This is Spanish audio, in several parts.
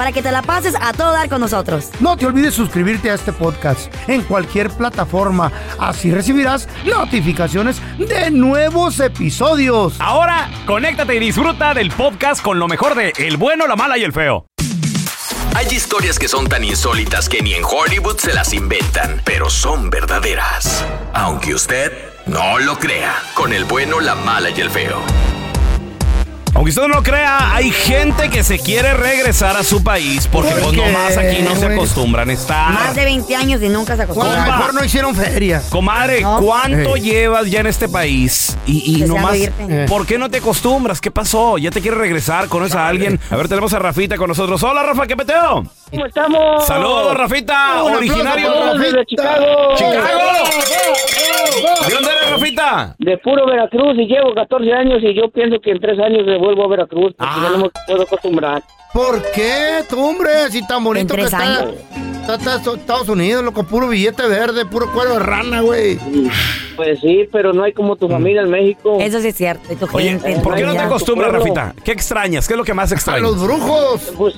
Para que te la pases a todo dar con nosotros. No te olvides suscribirte a este podcast en cualquier plataforma. Así recibirás notificaciones de nuevos episodios. Ahora, conéctate y disfruta del podcast con lo mejor de El bueno, la mala y el feo. Hay historias que son tan insólitas que ni en Hollywood se las inventan, pero son verdaderas. Aunque usted no lo crea, con el bueno, la mala y el feo. Aunque usted no lo crea, hay gente que se quiere regresar a su país porque ¿Por pues nomás aquí no se acostumbran a estar. Más de 20 años y nunca se O a lo acostumbra. mejor no hicieron feria. Comadre, No. ¿cuánto Ey. llevas ya en este país? Y, y nomás, irte. ¿por qué no te acostumbras? ¿Qué pasó? ¿Ya te quieres regresar? ¿Conoces a alguien? A ver, tenemos a Rafita con nosotros. Hola, Rafa, ¿qué peteo? ¿Cómo estamos? Saludos, Rafita, Un originario. de Chicago. ¡Chicago! ¿De dónde eres, Rafita? De puro Veracruz y llevo 14 años y yo pienso que en tres años me vuelvo a Veracruz porque Ah. ya no me puedo acostumbrar. ¿Por qué, tú, hombre? Si tan bonito que está, está, está Estados Unidos, loco, puro billete verde, puro cuero de rana, güey. Pues sí, pero no hay como tu familia en México. Eso sí es cierto. Y tu Oye, gente, ¿por qué no te acostumbras. Rafita? ¿Qué extrañas? ¿Qué es lo que más A extrañas? los brujos. Pues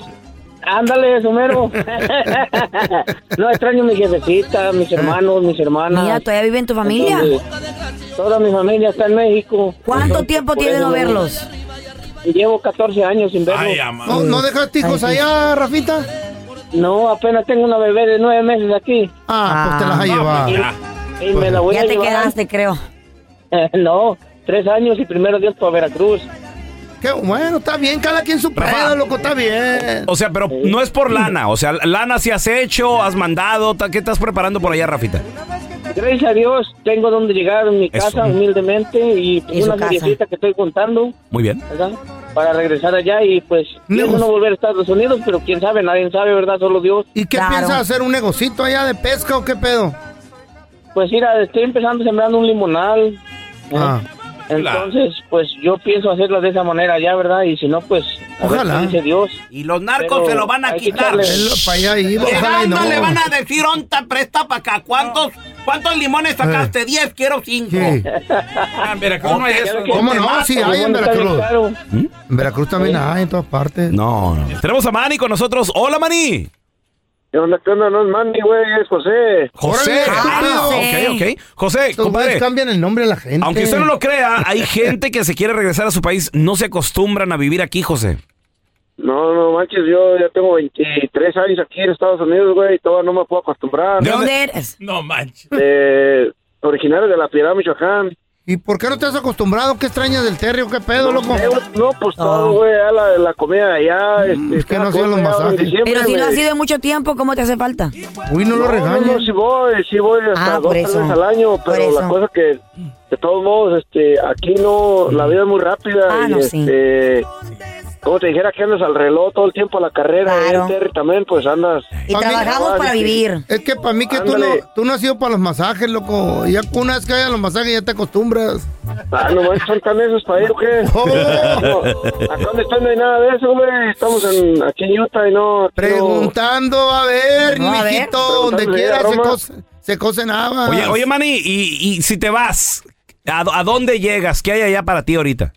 ándale, Somero. no extraño a mi jefecita, mis hermanos, mis hermanas. Mira, ¿todavía vive en tu familia? Entonces, toda mi familia está en México. ¿Cuánto tiempo tiene no no- verlos? Llevo 14 años sin. Ay, ama. ¿No, ¿no dejaste hijos Ay, sí. allá, Rafita? No, apenas tengo una bebé de nueve meses aquí. Ah, pues te las has No, llevado. ya. Y me la voy Ya a te llevar. quedaste, creo. no, tres años y primero Dios para Veracruz. Qué bueno, está bien, cada quien su pedo, loco, está bien. O sea, pero no es por lana. O sea, lana si has hecho, has mandado. ¿Qué estás preparando por allá, Rafita? Gracias a Dios tengo donde llegar en mi Eso. casa humildemente y pues, una seriecita que estoy contando, Muy bien. ¿verdad? Para regresar allá y pues Negocio. no volver a Estados Unidos, pero quién sabe, nadie sabe, ¿verdad? Solo Dios. ¿Y qué Claro. piensas hacer? ¿Un negocito allá de pesca o qué pedo? Pues mira, estoy empezando sembrando un limonal. ¿eh? Entonces, pues yo pienso hacerlo de esa manera ya, ¿verdad? Y si no, pues a Ojalá. dice Dios. Y los narcos Pero se lo van a quitar. para allá iba, ojalá y no. decir, onta, presta para acá. ¿Cuántos, ¿Cuántos limones sacaste? Diez, quiero cinco. Sí. Ah, en Veracruz no hay eso. ¿Cómo no? Sí, hay en Veracruz. En Veracruz también hay en todas partes. No, no. Tenemos a Manny con nosotros. Hola, Manny. ¿Qué onda, qué onda? No es Mandy, güey, es José. José. Ah, José. ok, ok. José, Estos compadre. güeyes cambian el nombre a la gente. Aunque usted no lo crea, hay gente que se quiere regresar a su país, no se acostumbran a vivir aquí, José. No, no manches, yo ya tengo 23 años aquí en Estados Unidos, güey, y todavía no me puedo acostumbrar. ¿De dónde eres? No manches. Eh, originario de la Piedad, Michoacán. ¿Y por qué no te has acostumbrado? ¿Qué extrañas del terrio? ¿Qué pedo, loco? No, pues todo, güey, a la, la comida de allá. Este, es que no hacían los masajes. Pero si no me- has ido en mucho tiempo, ¿cómo te hace falta? Uy, no lo No, regañes. no, sí voy, sí voy hasta Ah, dos, tres veces al año, pero la cosa que, de todos modos, este, aquí no, la vida es muy rápida Ah, y no, sí. este, como te dijera que andas al reloj todo el tiempo a la carrera, Claro. ¿eh, Terry? también pues andas... Y trabajamos para vivir. Es que para mí que tú no, tú no has ido para los masajes, loco. Ya una vez que vayan a los masajes ya te acostumbras. Ah, no manches, son tan esos para ir, ¿o qué? Oh. No, acá donde estoy no hay nada de eso, güey. Estamos en, aquí en Utah y no... Preguntando, a ver, No, a ver. mijito, donde Preguntando, quiera se, cose- se habas. Oye, oye, Manny, y, y si te vas, ¿a, a dónde llegas? ¿Qué hay allá para ti ahorita?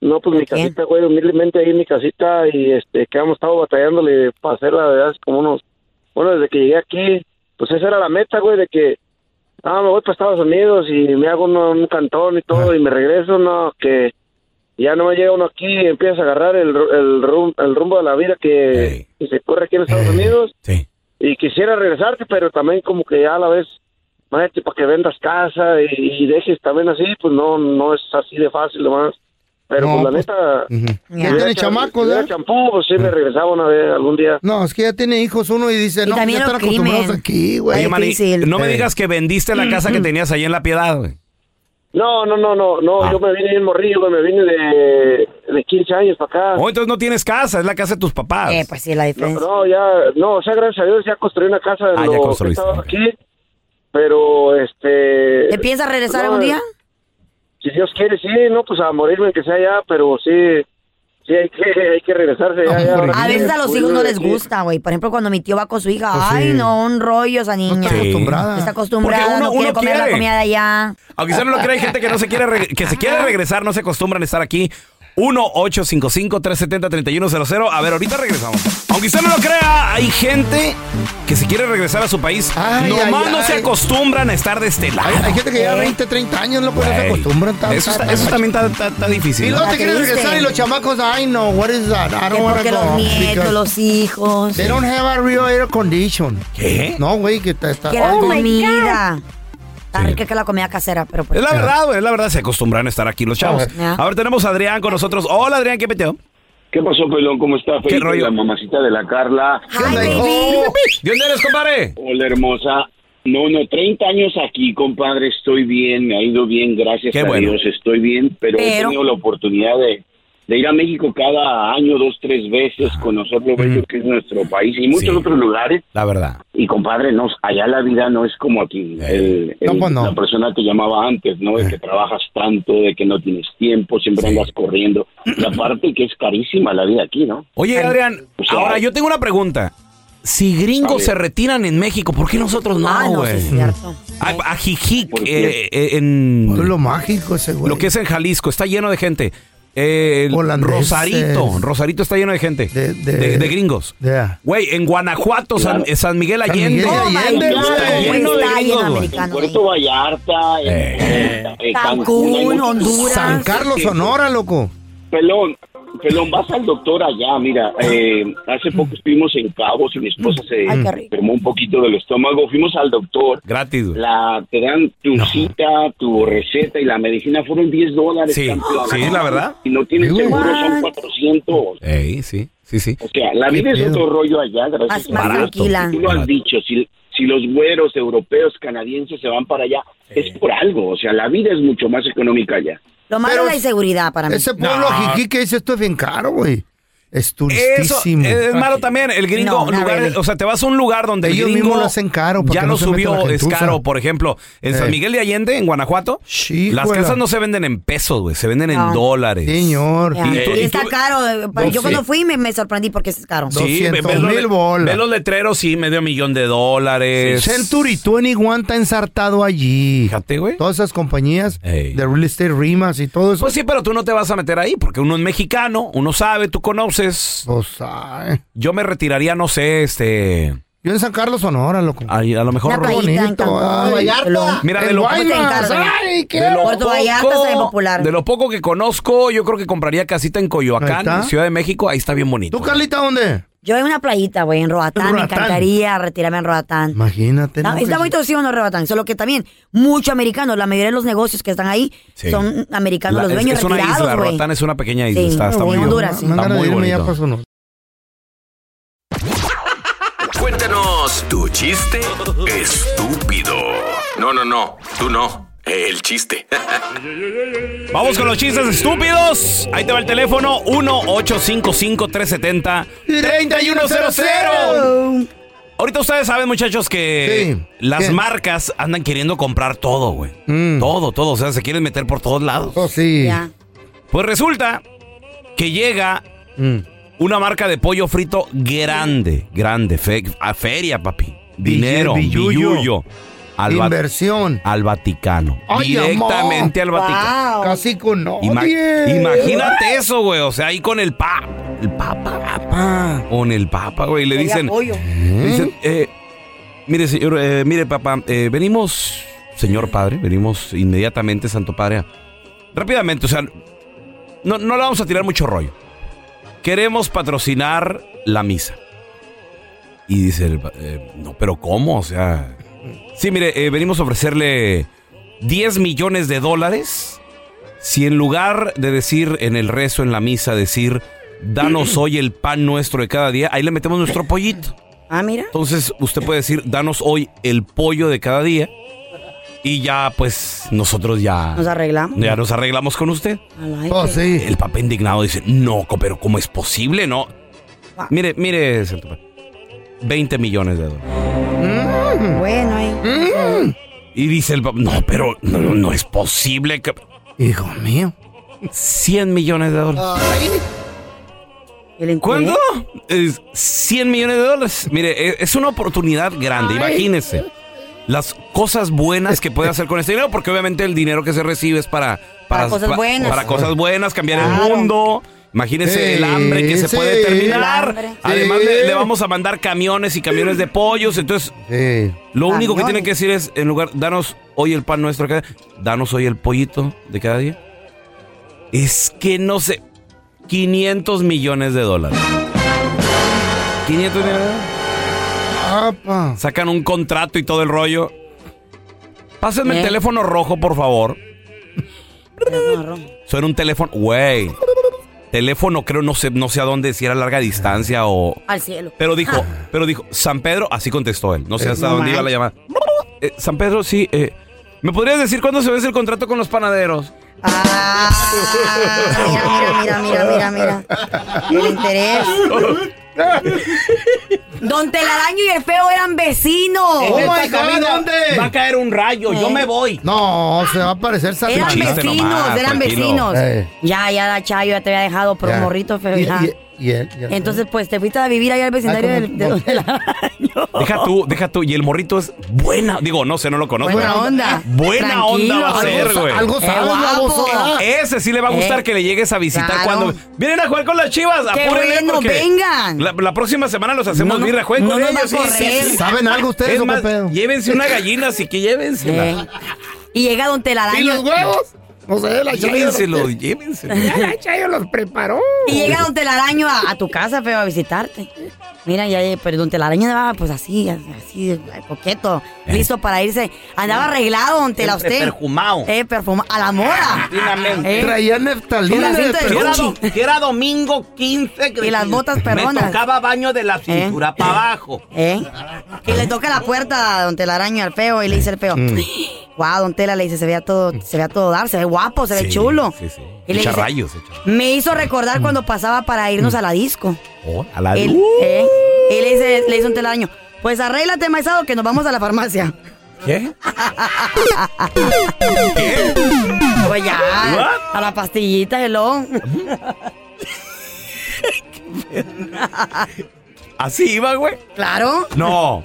No, pues mi casita, güey, humildemente ahí en mi casita y este, que hemos estado batallándole para hacerla de hace como unos, bueno, desde que llegué aquí, pues esa era la meta, güey, de que, ah, me voy para Estados Unidos y me hago uno- un cantón y todo y me regreso, no, que ya no me llega uno aquí y empiezas a agarrar el, el, rum- el rumbo de la vida que, se corre aquí en Estados Unidos Sí. y quisiera regresarte, pero también como que ya a la vez, imagínate, para que vendas casa y, y dejes también así, pues no, no es así de fácil nomás. Pero No, pues la pues, neta, Ujú. Ya. Ya tiene cha- chamacos, si ¿eh? champú, pues sí me regresaba una vez, algún día. No, es que ya tiene hijos uno y dice, Y no, también ya están crimen. acostumbrados aquí, güey. No me digas que vendiste la casa que tenías ahí en La Piedad, güey. No, no, no, no, no, Ah. yo me vine bien morrillo, güey, me vine de, de 15 años para acá. Oh, entonces no tienes casa, es la casa de tus papás. Eh, pues sí, la No, diferencia. no, ya, no, o sea, gracias a Dios ya construí una casa en Ah, ya lo que construiste, estaba ok. aquí, pero este... ¿Te piensas regresar no, algún día? Si Dios quiere, sí, no, pues a morirme que sea ya, pero sí, sí hay que, hay que regresarse ya. A veces a los Pues, hijos no les gusta, güey. Por ejemplo, cuando mi tío va con su hija, Pues ay, sí. no, un rollo esa niña. está acostumbrada. Está acostumbrada, Porque uno- no quiere uno comer la quiere. comida de allá. Aunque usted no lo crea, hay gente que no se quiere que se quiere regresar, no se acostumbran a estar aquí. 1-855-370-3100. A ver, ahorita regresamos. Aunque usted no lo crea, hay gente que se quiere regresar a su país. Ay, Nomás ay, no se ay. acostumbran a estar de este lado. Hay, hay gente que lleva 20, 30 años, no se acostumbran. Está- Eso, está- está- eso también está, está- está difícil. Y ¿no? luego te quieren regresar y los chamacos, ay no, what is that? I don't porque go. los nietos, because los hijos. They don't have a real air condition. ¿Qué? No, güey, que está... está Que la Ay, comida. Está Sí. rica que la comida casera, pero pues. Es la verdad, güey, es la verdad, se acostumbran a estar aquí los chavos. Ya. A ver, tenemos a Adrián con nosotros. Hola, Adrián, ¿qué peteo? ¿Qué pasó, pelón? ¿Cómo está? ¿Qué Felipe, rollo? La mamacita de la Carla. Hi, onda. ¿De dónde eres, compadre? Hola, hermosa. No, no, 30 años aquí, compadre. Estoy bien, me ha ido bien, gracias Qué a bueno. Dios. Estoy bien, pero, he Pero- tenido la oportunidad de, de ir a México cada año, dos, tres veces, conocer lo bello que es nuestro país y muchos Sí. otros lugares. La verdad. Y, compadre, no, allá la vida no es como aquí. El- No, pues no. La persona te llamaba antes, ¿no? De que trabajas tanto, de que no tienes tiempo, siempre Sí. andas corriendo. Y aparte que es carísima la vida aquí, ¿no? Oye, Adrián, O sea, ahora yo tengo una pregunta. Si gringos se retiran en México, ¿por qué nosotros Ah, no, no, es cierto. a, a Jijic, ¿Por eh, eh, en Pueblo mágico ese, güey. lo que es en Jalisco, está lleno de gente. Eh. Rosarito, Rosarito está lleno de gente. De- De, de- de gringos. Yeah. Güey, en Guanajuato, San. San Miguel San Allende. Miguel Oh, God. Lleno de Está lleno gringos, americanos. Puerto Vallarta, en- Eh. en Cancún, Honduras. San Carlos, Sonora, loco. Pelón, pelón, vas al doctor allá, mira, eh, hace poco estuvimos en Cabos y mi esposa se Ay, qué rico. enfermó un poquito del estómago, fuimos al doctor, Gratis, la, te dan tu cita, tu receta y la medicina fueron 10 dólares. Sí, campeón. sí, la verdad. Si no tienes Sí, seguro son What? 400. Ey, sí, sí, sí. O sea, la vida es pedo. otro rollo allá, gracias Más, a tranquila. Tú lo has dicho, si, si los güeros europeos, canadienses se van para allá, es por algo. O sea, la vida es mucho más económica allá. Lo malo Pero es la inseguridad para mí. Ese pueblo No. jijí que dice esto es bien caro, güey. Es Eso turistísimo. es malo también. El gringo, No, really. o sea, te vas a un lugar donde Ellos el gringo mismos lo hacen caro ya no subió, es caro. Por ejemplo, en San Ey. Miguel de Allende, en Guanajuato, Sí, las casas no se venden en pesos, güey, se venden en dólares. Señor. Y tú- Y y está tú- caro. eh, Yo Sí. cuando fui me, me sorprendí porque es caro. Sí, 200 ves mil bolas. ves los letreros, sí, medio millón de dólares. Century 21 está ensartado allí. Fíjate, güey. Todas esas compañías Ey. de real estate, rimas y todo eso. Pues sí, pero tú no te vas a meter ahí porque uno es mexicano, uno sabe, tú conoces. Pues. Yo me retiraría, no sé, este. Yo en San Carlos, Sonora, loco. ahí, a lo mejor. Una playita en bonito, Cancún. Vallarta. Mira, de En lo, Guaymas. Encargo. ay, qué de lo Puerto Vallarta está bien popular. de lo poco que conozco, yo creo que compraría casita en Ahí Coyoacán. Ciudad de México, ahí está bien bonito. ¿Tú, Carlita, dónde? Yo en una playita, güey, en Roatán. Me Roatán. encantaría retirarme en Roatán. Imagínate. Está, ¿no? está bonito sí o no Roatán, solo que también mucho americano, la mayoría de los negocios que están ahí Sí. son americanos, La- los es, dueños es una retirados, isla, güey. Roatán es una pequeña isla, Sí, está, está en muy Honduras, sí. Me dan Está ganas de muy irme ya bonito. Sonora. Cuéntanos tu chiste estúpido. No, no, no, tú no. El chiste. Vamos con los chistes estúpidos. Ahí te va el teléfono 1-855-370-3100. Ahorita ustedes saben, muchachos, que Sí. las ¿Qué? marcas andan queriendo comprar todo, güey. Mm. Todo, todo. O sea, se quieren meter por todos lados. Oh, sí. Pues resulta que llega Mm. Una marca de pollo frito grande, grande, fe- a feria, papi. Dinero, Billuyo. Al, Inversión. al Vaticano. Ay, Directamente al Vaticano. Wow. Casi con Ima- nadie. imagínate eso, güey. O sea, ahí con el papa. El papa. Con el papa, güey. Le dicen. le dicen, eh, mire, señor, eh, mire, papá. eh, venimos, señor padre. Venimos inmediatamente, santo padre. Rápidamente, o sea. No, no le vamos a tirar mucho rollo. Queremos patrocinar la misa. Y dice el eh, no, pero ¿cómo? O sea. Sí, mire, eh, venimos a ofrecerle 10 millones de dólares si en lugar de decir en el rezo, en la misa, decir, danos hoy el pan nuestro de cada día, ahí le metemos nuestro pollito. Ah, mira. Entonces usted puede decir, danos hoy el pollo de cada día y ya pues nosotros ya, Nos arreglamos. ya nos arreglamos con usted. Ay, Oh, sí. El papá indignado dice, no, pero ¿cómo es posible? No. Ah. Mire, mire, Santo Padre, 20 millones de dólares. Bueno, ahí. Mm. Y dice el papá, no, pero no, es posible que... Hijo mío. 100 millones de dólares. Ay. ¿Cuánto? Es 100 millones de dólares. Mire, e- es una oportunidad grande, imagínese. Las cosas buenas que puede hacer con este dinero, porque obviamente el dinero que se recibe es para... Para cosas pa- buenas. Para cosas buenas, cambiar el mundo. Imagínese Sí, el hambre que se sí. puede terminar. Además, Sí. le, le vamos a mandar camiones y camiones de pollos. Entonces, Sí. lo único que tiene que decir es, en lugar, danos hoy el pan nuestro cada danos hoy el pollito de cada día. Es que no sé, 500 millones de dólares. 500 millones de dólares. Apa. Sacan un contrato y todo el rollo. Pásenme ¿Eh? el teléfono rojo, por favor. Suena un teléfono, güey. Teléfono creo no sé no sé a dónde si era larga distancia o Al cielo. pero dijo, pero dijo San Pedro, así contestó él. No sé hasta No dónde iba la llamada. Eh, San Pedro, sí, eh, ¿me podrías decir cuándo se vence el contrato con los panaderos? Ah, mira, mira, mira, mira, mira, mira. El interés. Don Telaraño y el feo eran vecinos. Oh God, ¿dónde? Va a caer un rayo, yo me voy. No, se va a aparecer Eran vecinos, nomás, eran tranquilo. vecinos. Eh. Ya, ya, la Chayo ya te había dejado por Ya. un morrito feo. Y- ya. Y- y él, ya. Entonces, pues te fuiste a vivir allá al vecindario Ah, del, ¿cómo? de Don Telaraño. Deja tú, deja tú. Y el morrito es buena. Digo, no sé, no lo conozco. Buena onda. Buena Tranquilo. onda va a ser, Algo, güey. algo Eh, guapo. baboso. Ese sí le va a gustar Eh, que le llegues a visitar claro. cuando vienen a jugar con las chivas. Qué apúrenle bueno, porque vengan. La, la próxima semana los hacemos No, no, birra, jueguen no ellos. a sí, correr. sí, sí. ¿Saben algo ustedes Es más, llévense una gallina, así que llévensela. Eh. Y llega Don Telaraño. ¿Y los huevos? No sé, la Llévenselo, llévenselo. La Chayo los preparó. Y llega Don Telaraño a, a tu casa, feo, a visitarte. Mira, ya, pero Don Telaraño andaba pues así, así, eh, coqueto, listo para irse. Andaba arreglado, Don Tela, Siempre usted. perfumado. Eh, perfumado. A la mora. Eh, Traía neftalina. la de. Que era, domingo 15. que Y las botas Me perronas. tocaba baño de la cintura para abajo. ¿Eh? Y le toca la puerta a Don Telaraño al feo y le dice el feo, wow, Don Tela, le dice, se vea todo, se vea todo dar, se ve guapo, se ve Sí, chulo. sí, sí. Y le Echa dice, rayos, echa. me hizo recordar cuando pasaba para irnos a la disco. Oh, a la luz. ¿eh? Y le dice, le dice un telaraño, pues arréglate, maizado, que nos vamos a la farmacia. ¿Qué? Pues ya, What? a la pastillita, hello. ¿Así iba, güey? Claro. No.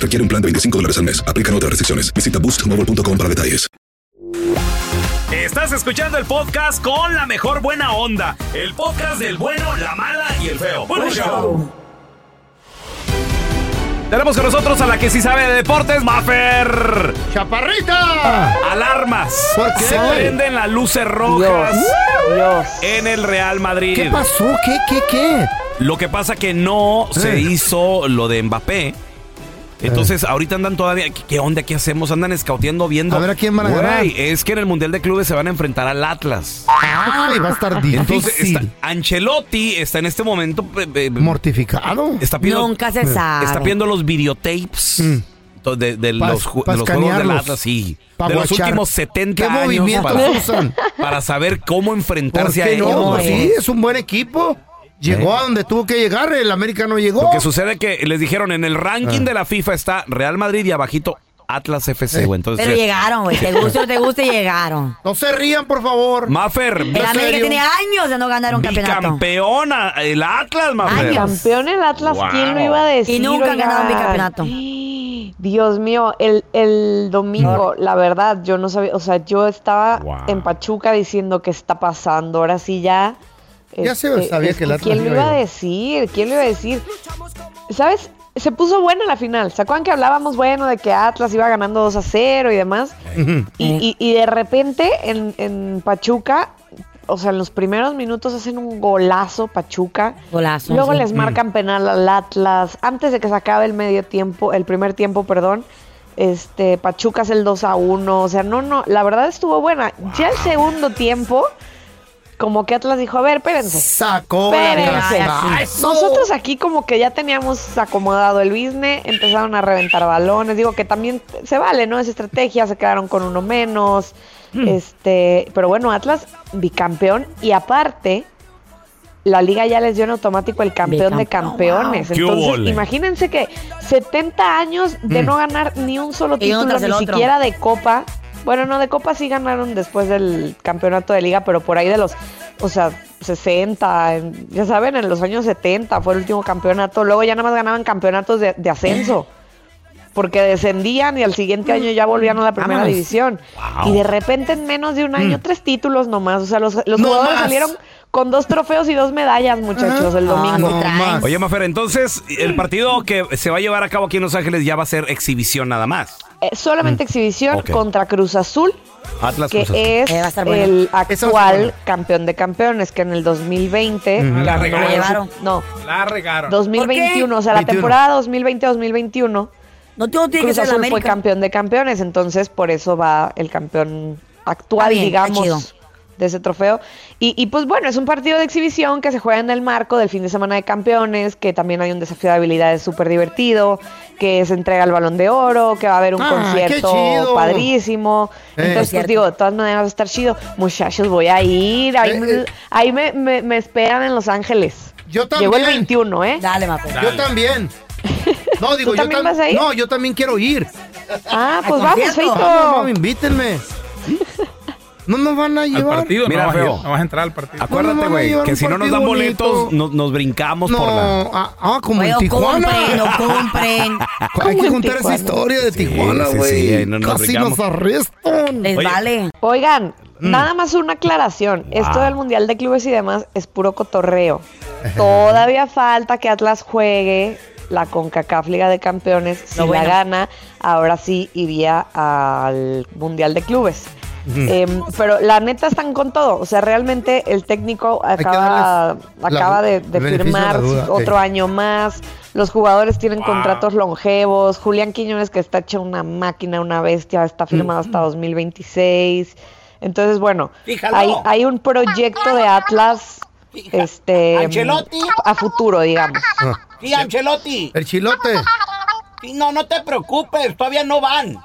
requiere un plan de 25 dólares al mes. Aplican otras restricciones. Visita boostmobile.com para detalles. Estás escuchando el podcast con la mejor buena onda. El podcast del bueno, la mala y el feo. Bueno, show. Tenemos con nosotros a la que sí sabe de deportes, Maffer. ¡Chaparrita! Alarmas. ¿Por qué? Se prenden las luces rojas en el Real Madrid. ¿Qué pasó? ¿Qué, qué, qué? Lo que pasa que no se Eh. hizo lo de Mbappé. Entonces, ahorita andan todavía. ¿Qué, qué onda? ¿Qué hacemos? Andan escauteando viendo. A ver a quién van a ganar. Es que en el Mundial de Clubes se van a enfrentar al Atlas. Ay, va a estar difícil. Entonces, está, Ancelotti está en este momento. eh, eh, Mortificado. Está pidiendo, Nunca se sabe. está pidiendo los videotapes to- de, de Pa- los, de los juegos del. Atlas, sí. Pa de los guachar. últimos 70 ¿Qué años. movimientos Para, usan? para saber cómo ¿Por enfrentarse a ellos. no? Sí, es un buen equipo. Llegó a donde tuvo que llegar, el América no llegó. Lo que sucede es que les dijeron en el ranking Ah. de la FIFA está Real Madrid y abajito Atlas FC, güey. Entonces, Pero llegaron, güey. Te guste o te guste, llegaron. No se rían, por favor. Maffer, El América serio? tiene años de no ganar un campeonato. bicampeona, el Atlas, Maffer. Años. Campeón el Atlas, Wow. ¿quién lo iba a decir? Y nunca han ganado un bicampeonato. Dios mío, el, el domingo, la verdad, yo no sabía, o sea, yo estaba Wow. en Pachuca diciendo qué está pasando, ahora sí ya. Ya se sabía que el Atlas ¿Quién lo iba a iba a llegar. decir? ¿Quién lo iba a decir? ¿Sabes? Se puso buena la final. ¿Se acuerdan que hablábamos, bueno, de que Atlas iba ganando 2 a 0 y demás? Y, y- y de repente en, en Pachuca, o sea, en los primeros minutos hacen un golazo Pachuca. Golazo, Luego sí. les marcan penal al Atlas. Antes de que se acabe el medio tiempo, el primer tiempo, perdón. Este, Pachuca es el 2 a 1. O sea, no, no, la verdad estuvo buena. Ya el segundo tiempo, como que Atlas dijo, a ver, espérense. Sacó Espérense. Nosotros aquí como que ya teníamos acomodado el business, empezaron a reventar balones, digo que también se vale, ¿no? Es estrategia, se quedaron con uno menos, este, pero bueno, Atlas bicampeón y aparte la liga ya les dio en automático el campeón de campeones. wow. ¡Qué Entonces, ole! imagínense que 70 años de no ganar ni un solo título, ni siquiera de copa. Bueno, no, de copa sí ganaron después del campeonato de liga, pero por ahí de los, o sea, 60, en- ya saben, en los años 70 fue el último campeonato. Luego ya nada más ganaban campeonatos de, de ascenso. Porque descendían y al siguiente año ya volvían a la primera Vámonos. división. Wow. Y de repente en menos de un año, tres títulos nomás. O sea, los, los No jugadores más. salieron con dos trofeos y dos medallas, muchachos, el Ah, domingo. no más. Oye, Maffer, entonces el partido que se va a llevar a cabo aquí en Los Ángeles ya va a ser exhibición nada más. Eh, solamente exhibición Ok. contra Cruz Azul, Atlas que Cruz Azul. es Eh, bueno. el actual campeón de campeones, que en el 2020 Ujú. ganó La regaron. No, La regaron. 2021, o sea, la 21. temporada 2020-2021. No, no tienes que Cruz ser Azul fue campeón de campeones, entonces por eso va el campeón actual, bien, digamos, de ese trofeo. Y, y, pues bueno, es un partido de exhibición que se juega en el marco del fin de semana de campeones, que también hay un desafío de habilidades súper divertido, que se entrega el balón de oro, que va a haber un Ah, concierto padrísimo. Eh. Entonces, pues digo, de todas maneras va a estar chido. Muchachos, voy a ir. Ahí, Eh, me- eh. ahí me, me- me esperan en Los Ángeles. Yo Llegó el también. 21, ¿eh? Dale, Mafe. Yo también. No, digo, ¿Tú yo también tam- vas a ir? No, yo también quiero ir. Ah, pues vamos. Feito. Vamos, vamos, invítenme. No nos van a Al llevar. partido, Mira, no, vas a, feo. no vas a entrar al partido. Acuérdate, güey, que si no nos dan bonito. boletos, no- nos brincamos No, por la. ah, ah, como Oye, en Tijuana. compren, o compren. Hay que contar esa historia de Sí, Tijuana, güey. sí, no nos Casi brincamos. nos arrestan. Les Oye. vale. Oigan, nada más una aclaración. Esto Wow. del Mundial de Clubes y demás es puro cotorreo. Todavía falta que Atlas juegue la CONCACAF Liga de Campeones. Si bueno. la gana, ahora sí iría al Mundial de Clubes. Em, pero la neta están con todo. O sea, realmente el técnico acaba, la- acaba de, firmar otro año más. Los jugadores tienen contratos longevos. Julián Quiñones, que está hecha una máquina, una bestia, está firmado hasta 2026. Entonces, bueno, hay, hay un proyecto de Atlas este Ancelotti. a futuro, digamos. El chilote. Sí, no, no te preocupes, todavía no van.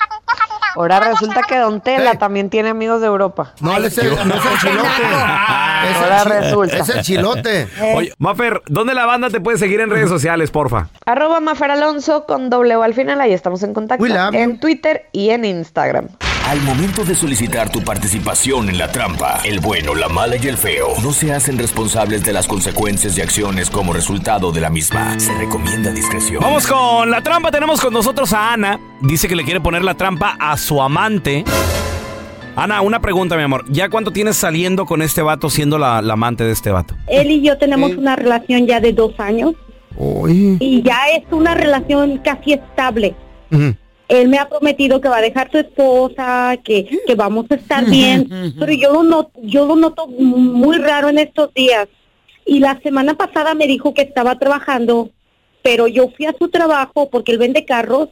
Ahora resulta que Don Tela también tiene amigos de Europa. No, él es el, no es el chilote. Es el Ahora chi- resulta. Es el chilote. Oye, Mafer, ¿dónde la banda te puede seguir en redes sociales, porfa? Arroba Mafer Alonso con doble O al final, ahí estamos en contacto. We love you. En Twitter y en Instagram. Al momento de solicitar tu participación en la trampa, el bueno, la mala y el feo no se hacen responsables de las consecuencias y acciones como resultado de la misma. Se recomienda discreción. Vamos con la trampa. Tenemos con nosotros a Ana. Dice que le quiere poner la trampa a su amante. Ana, una pregunta, mi amor. ¿Ya cuánto tienes saliendo con este vato siendo la, la amante de este vato? Él y yo tenemos una relación ya de dos años y ya es una relación casi estable. Él me ha prometido que va a dejar su esposa, que, que vamos a estar bien, pero yo lo, noto, yo lo noto muy raro en estos días. Y la semana pasada me dijo que estaba trabajando, pero yo fui a su trabajo porque él vende carros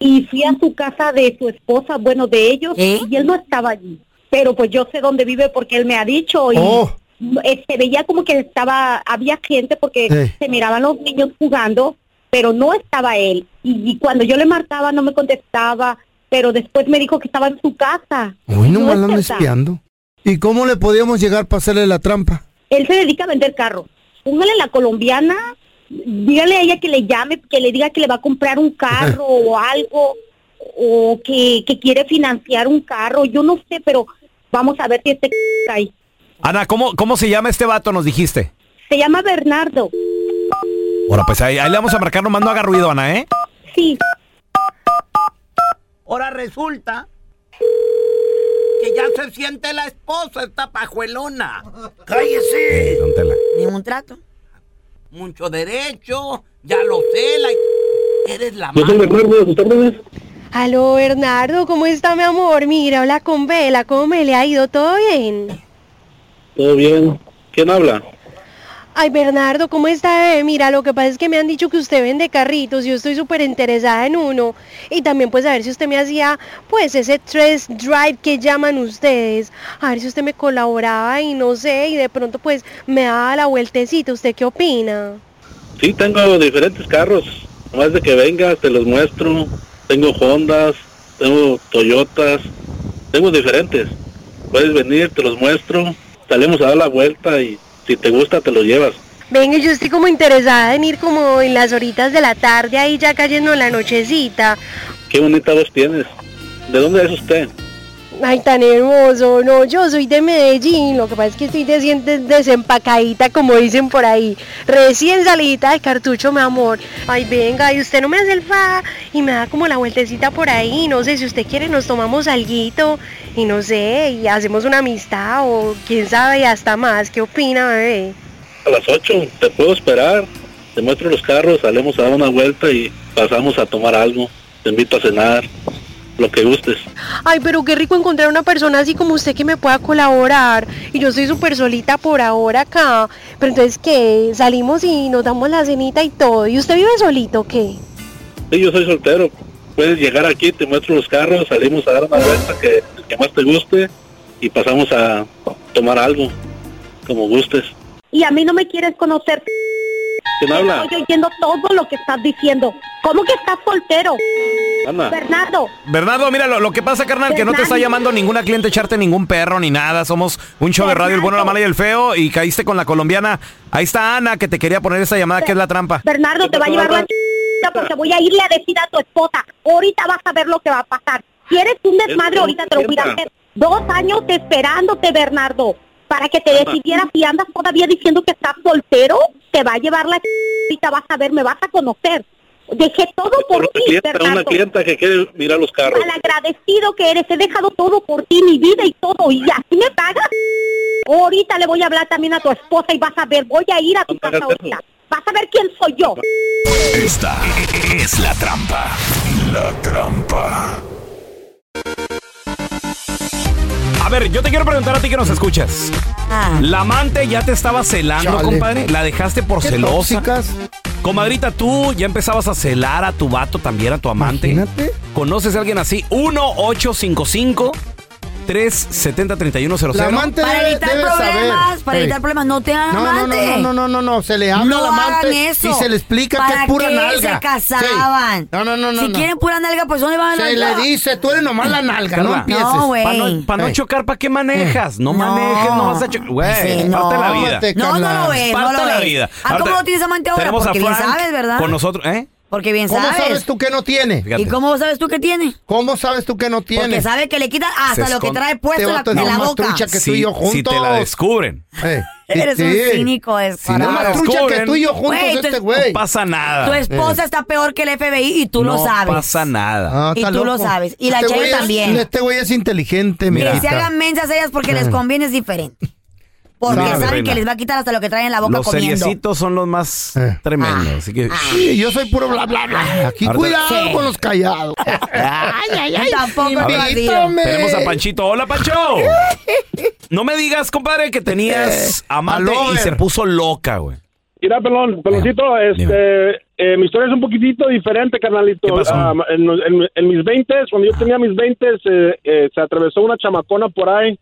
y fui a su casa de su esposa, bueno, de ellos, y él no estaba allí. Pero pues yo sé dónde vive porque él me ha dicho y Oh. eh, se veía como que estaba, había gente porque se miraban los niños jugando, pero no estaba él. Y, y cuando yo le marcaba no me contestaba, pero después me dijo que estaba en su casa. Hoy no No me es espiando. ¿Y cómo le podíamos llegar para hacerle la trampa? Él se dedica a vender carros. Póngale la colombiana, dígale a ella que le llame, que le diga que le va a comprar un carro o algo, o que, que quiere financiar un carro, yo no sé, pero vamos a ver si este ahí. Ana, ¿cómo, ¿cómo se llama este vato? Nos dijiste. Se llama Bernardo. Bueno, pues ahí, ahí le vamos a marcar, nomás no haga ruido, Ana, ¿eh? Sí. Ahora resulta que ya se siente la esposa, esta pajuelona. ¡Cállese! don Tela. Ni un trato. Mucho derecho, ya lo sé, la... eres la mala. Bernardo, ¿a sus órdenes? Aló, Bernardo, ¿cómo está mi amor? Mira, habla con Vela, ¿cómo me le ha ido? ¿Todo bien? ¿Todo bien? ¿Quién habla? Ay, Bernardo, ¿cómo está? Eh, Mira, lo que pasa es que me han dicho que usted vende carritos yo estoy súper interesada en uno. Y también pues a ver si usted me hacía pues ese tres drive que llaman ustedes. A ver si usted me colaboraba y no sé, y de pronto pues me daba la vueltecita. ¿Usted qué opina? Sí, tengo diferentes carros. Nomás de que vengas, te los muestro. Tengo Hondas, tengo Toyotas, tengo diferentes. Puedes venir, te los muestro. Salimos a dar la vuelta y si te gusta, te los llevas. Venga, yo estoy como interesada en ir como en las horitas de la tarde, ahí ya cayendo la nochecita. Qué bonita voz tienes. ¿De dónde es usted? Ay, tan hermoso. No, yo soy de Medellín. Lo que pasa es que estoy des- desempacadita, como dicen por ahí. Recién salidita de cartucho, mi amor. Ay, venga, y usted no me hace el fa y me da como la vueltecita por ahí. No sé, si usted quiere, nos tomamos alguito y no sé, y hacemos una amistad o quién sabe, y hasta más. ¿Qué opina, bebé? A las 8, te puedo esperar. Te muestro los carros, salimos a dar una vuelta y pasamos a tomar algo. Te invito a cenar, lo que gustes. Ay, pero qué rico encontrar una persona así como usted que me pueda colaborar. Y yo estoy súper solita por ahora acá. Pero entonces, ¿qué? Salimos y nos damos la cenita y todo. ¿Y usted vive solito o qué? Sí, yo soy soltero. Puedes llegar aquí, te muestro los carros, salimos a dar una vuelta que, que más te guste y pasamos a tomar algo, como gustes. Y a mí no me quieres conocer. ¿Quién habla? Estoy oyendo todo lo que estás diciendo. ¿Cómo que estás soltero? Ana. Bernardo, Bernardo, mira, lo, lo que pasa, carnal, que no te está llamando ninguna cliente a echarte ningún perro ni nada. Somos un show de radio, el bueno, la mala y el feo, y caíste con la colombiana. Ahí está Ana, que te quería poner esa llamada, que es la trampa. Bernardo te va a llevar la ch... porque voy a irle a decir a tu esposa. Ahorita vas a ver lo que va a pasar. Si eres un desmadre, Es ahorita te lo voy a hacer. Dos años esperándote, Bernardo, para que te decidieras y andas todavía diciendo que estás soltero. Te va a llevar la ch... Ahorita vas a ver, me vas a conocer. Dejé todo por Una ti, clienta, una clienta que quiere mirar los carros. Mal agradecido que eres, he dejado todo por ti, mi vida y todo, y así me pagas. Ahorita le voy a hablar también a tu esposa y vas a ver, voy a ir a tu casa ahorita. Vas a ver quién soy yo. Esta es la trampa. La trampa. Ver, yo te quiero preguntar a ti que nos escuchas. La amante ya te estaba celando, Chale. compadre. La dejaste por Qué celosa. tóxicas. Comadrita, tú ya empezabas a celar a tu vato también, a tu amante. Imagínate. ¿Conoces a alguien así? 1-855. 1-855-370-3100. La amante Para debe, evitar debe problemas, saber. para evitar problemas, no te hagan No, no, no, amante. no, no, no, no, no, se le habla No al amante hagan eso. y se le explica que ¿Para es pura qué nalga. se casaban? Sí. No, no, no, no. Si no. quieren pura nalga, pues ¿dónde van a Se le dice, tú eres nomás la nalga, no empieces. No, güey. Para no, pa' no chocar, ¿para qué manejas? No, No. manejes, no vas a chocar. Güey, Sí, parte la vida. No, no lo ves, no lo la vida. Ah, ¿cómo no tienes amante ahora? Porque bien Frank sabes, ¿verdad? Con nosotros, ¿eh? Porque bien ¿Cómo sabes. sabes tú que no tiene? Fíjate. ¿Y cómo sabes tú que tiene? ¿Cómo sabes tú que no tiene? Porque sabe que le quitan hasta lo que trae puesto Este en la, en la más boca. trucha que tú Si, y yo juntos. si te la descubren. Ey, Eres sí, un cínico, es Si no la trucha que tú y yo juntos tú este es- güey. No pasa nada. Tu esposa está peor que el FBI y tú no lo sabes. pasa nada. Ah, Y tú lo sabes. Y la Este Chayo güey es- también. Este güey es inteligente, mira. Que se hagan mensas ellas porque les conviene es diferente. Porque saben reina. que les va a quitar hasta lo que traen en la boca Los comiendo. seriecitos son los más Eh. tremendos. Así que. Sí, yo soy puro bla, bla, bla. Aquí Ahorita- cuidado Sí. con los callados. ay, ay, ay. Tampoco. Invítame. Tenemos a Panchito. ¡Hola, Pancho! No me digas, compadre, que tenías amante Aloe. y se puso loca, güey. Mira, pelón, peloncito, este, eh, mi historia es un poquitito diferente, carnalito. ¿Qué pasó? Ah, en, en- en mis 20, cuando yo tenía mis 20, se atravesó una chamacona por ahí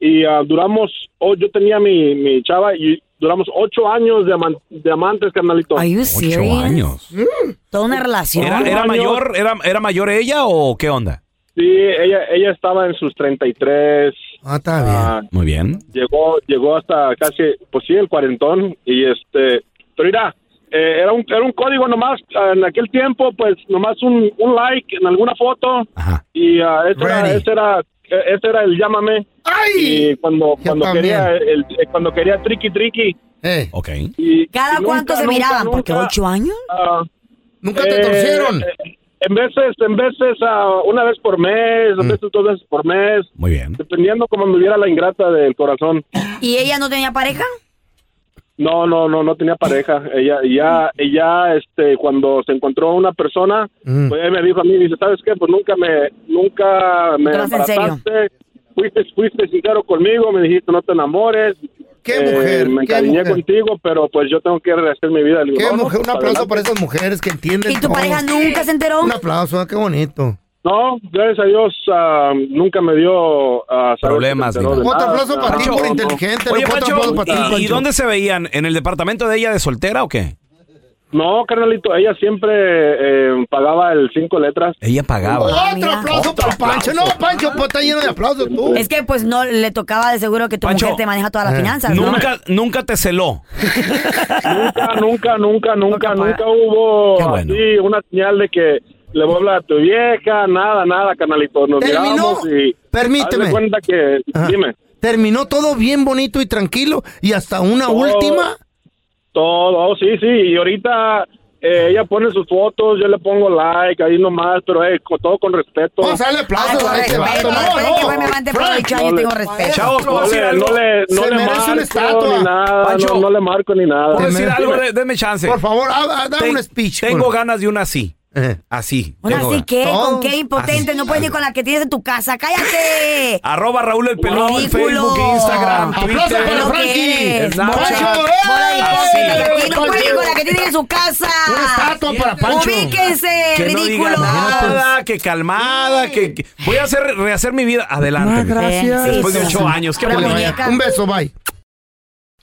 y ah, duramos, oh, yo tenía mi, mi chava y duramos ocho años de, aman- de amantes, carnalito. Are you Ocho serious? años. Toda una relación. ¿Era, mayor, era, ¿Era mayor ella o qué onda? Sí, ella, ella estaba en sus 33. Ah, está bien. ah, Muy bien. llegó llegó hasta casi pues sí el cuarentón y este pero mira eh, era un era un código nomás en aquel tiempo pues nomás un, un like en alguna foto Ajá. y ese, era, Ready. ese era ese era el llámame ¡Ay! y cuando cuando quería el, eh, cuando quería tricky tricky Eh, Ok. y ¿Cada y cuánto nunca, se nunca, miraban? ¿Porque nunca, ocho años? ah, ¿Nunca te eh, torcieron? eh, en veces en veces ah, una vez por mes Mm. a veces dos veces por mes Muy bien. dependiendo cómo me viera la ingrata del corazón ¿Y ella no tenía pareja? No, no, no, no tenía pareja. Ella, ella, ella, este, cuando se encontró una persona, Mm. pues ella me dijo a mí, dice, ¿sabes qué? Pues nunca me, nunca me embarazaste. Fuiste, fuiste sincero conmigo, me dijiste no te enamores. Qué Eh, mujer, Me qué encariñé mujer. contigo, pero pues yo tengo que rehacer mi vida. Digo, Qué no, no, mujer, un pues, aplauso adelante. para esas mujeres que entienden ¿Y tu todo. pareja nunca se enteró? Un aplauso, qué bonito. No, gracias a Dios, ah, nunca me dio ah, Problemas. Otro aplauso para ti por inteligente. Oye, Pancho, ¿y, dónde se veían? ¿En el departamento de ella de soltera o qué? No, carnalito, ella siempre eh, pagaba el cinco letras. Ella pagaba. Ah, Otro mira. aplauso para Pancho. No, Pancho, pues está lleno de aplausos tú. Es que pues no le tocaba de seguro que tu Pancho, mujer te maneja todas las eh, finanzas, ¿no? Nunca, nunca te celó. Nunca, nunca, nunca, nunca, Nunca hubo bueno. así una señal de que le voy a hablar a tu vieja, nada, nada, canalito. Nos Terminó. miramos y... Permíteme. Cuenta que... Ajá. Dime. Terminó todo bien bonito y tranquilo y hasta una Todo. última. Todo, oh, sí, sí, y ahorita eh, ella pone sus fotos, yo le pongo like ahí nomás, pero eh, con, todo con respeto. Vamos a darle Ay, aplausos con a este respeto. que No, no. amante por Frank, ocho años, no le- tengo respeto. Chavos, ¿puedo no decir le, no le, no le una marco estatua. ni nada, Pancho. no, no le marco ni nada. ¿Puedo decir algo? Denme chance. Por favor, ha- ha- da Ten- un speech. Tengo por- ganas de una así. Así. Una Tengo así que, con qué impotente, Así. no puedes ni con la que tienes en tu casa, cállate. Arroba Raúl el Pelón, Ridículo. Facebook, Instagram, Twitter. que Frankie. aquí no Pancho. pueden con la que tienen en su casa. Una estatua para Pancho. Ubíquense, Que no ridículo. diga nada, que calmada, que, que- voy a hacer rehacer mi vida. Adelante. Ah, gracias. Después de ocho años, qué. Un beso, bye.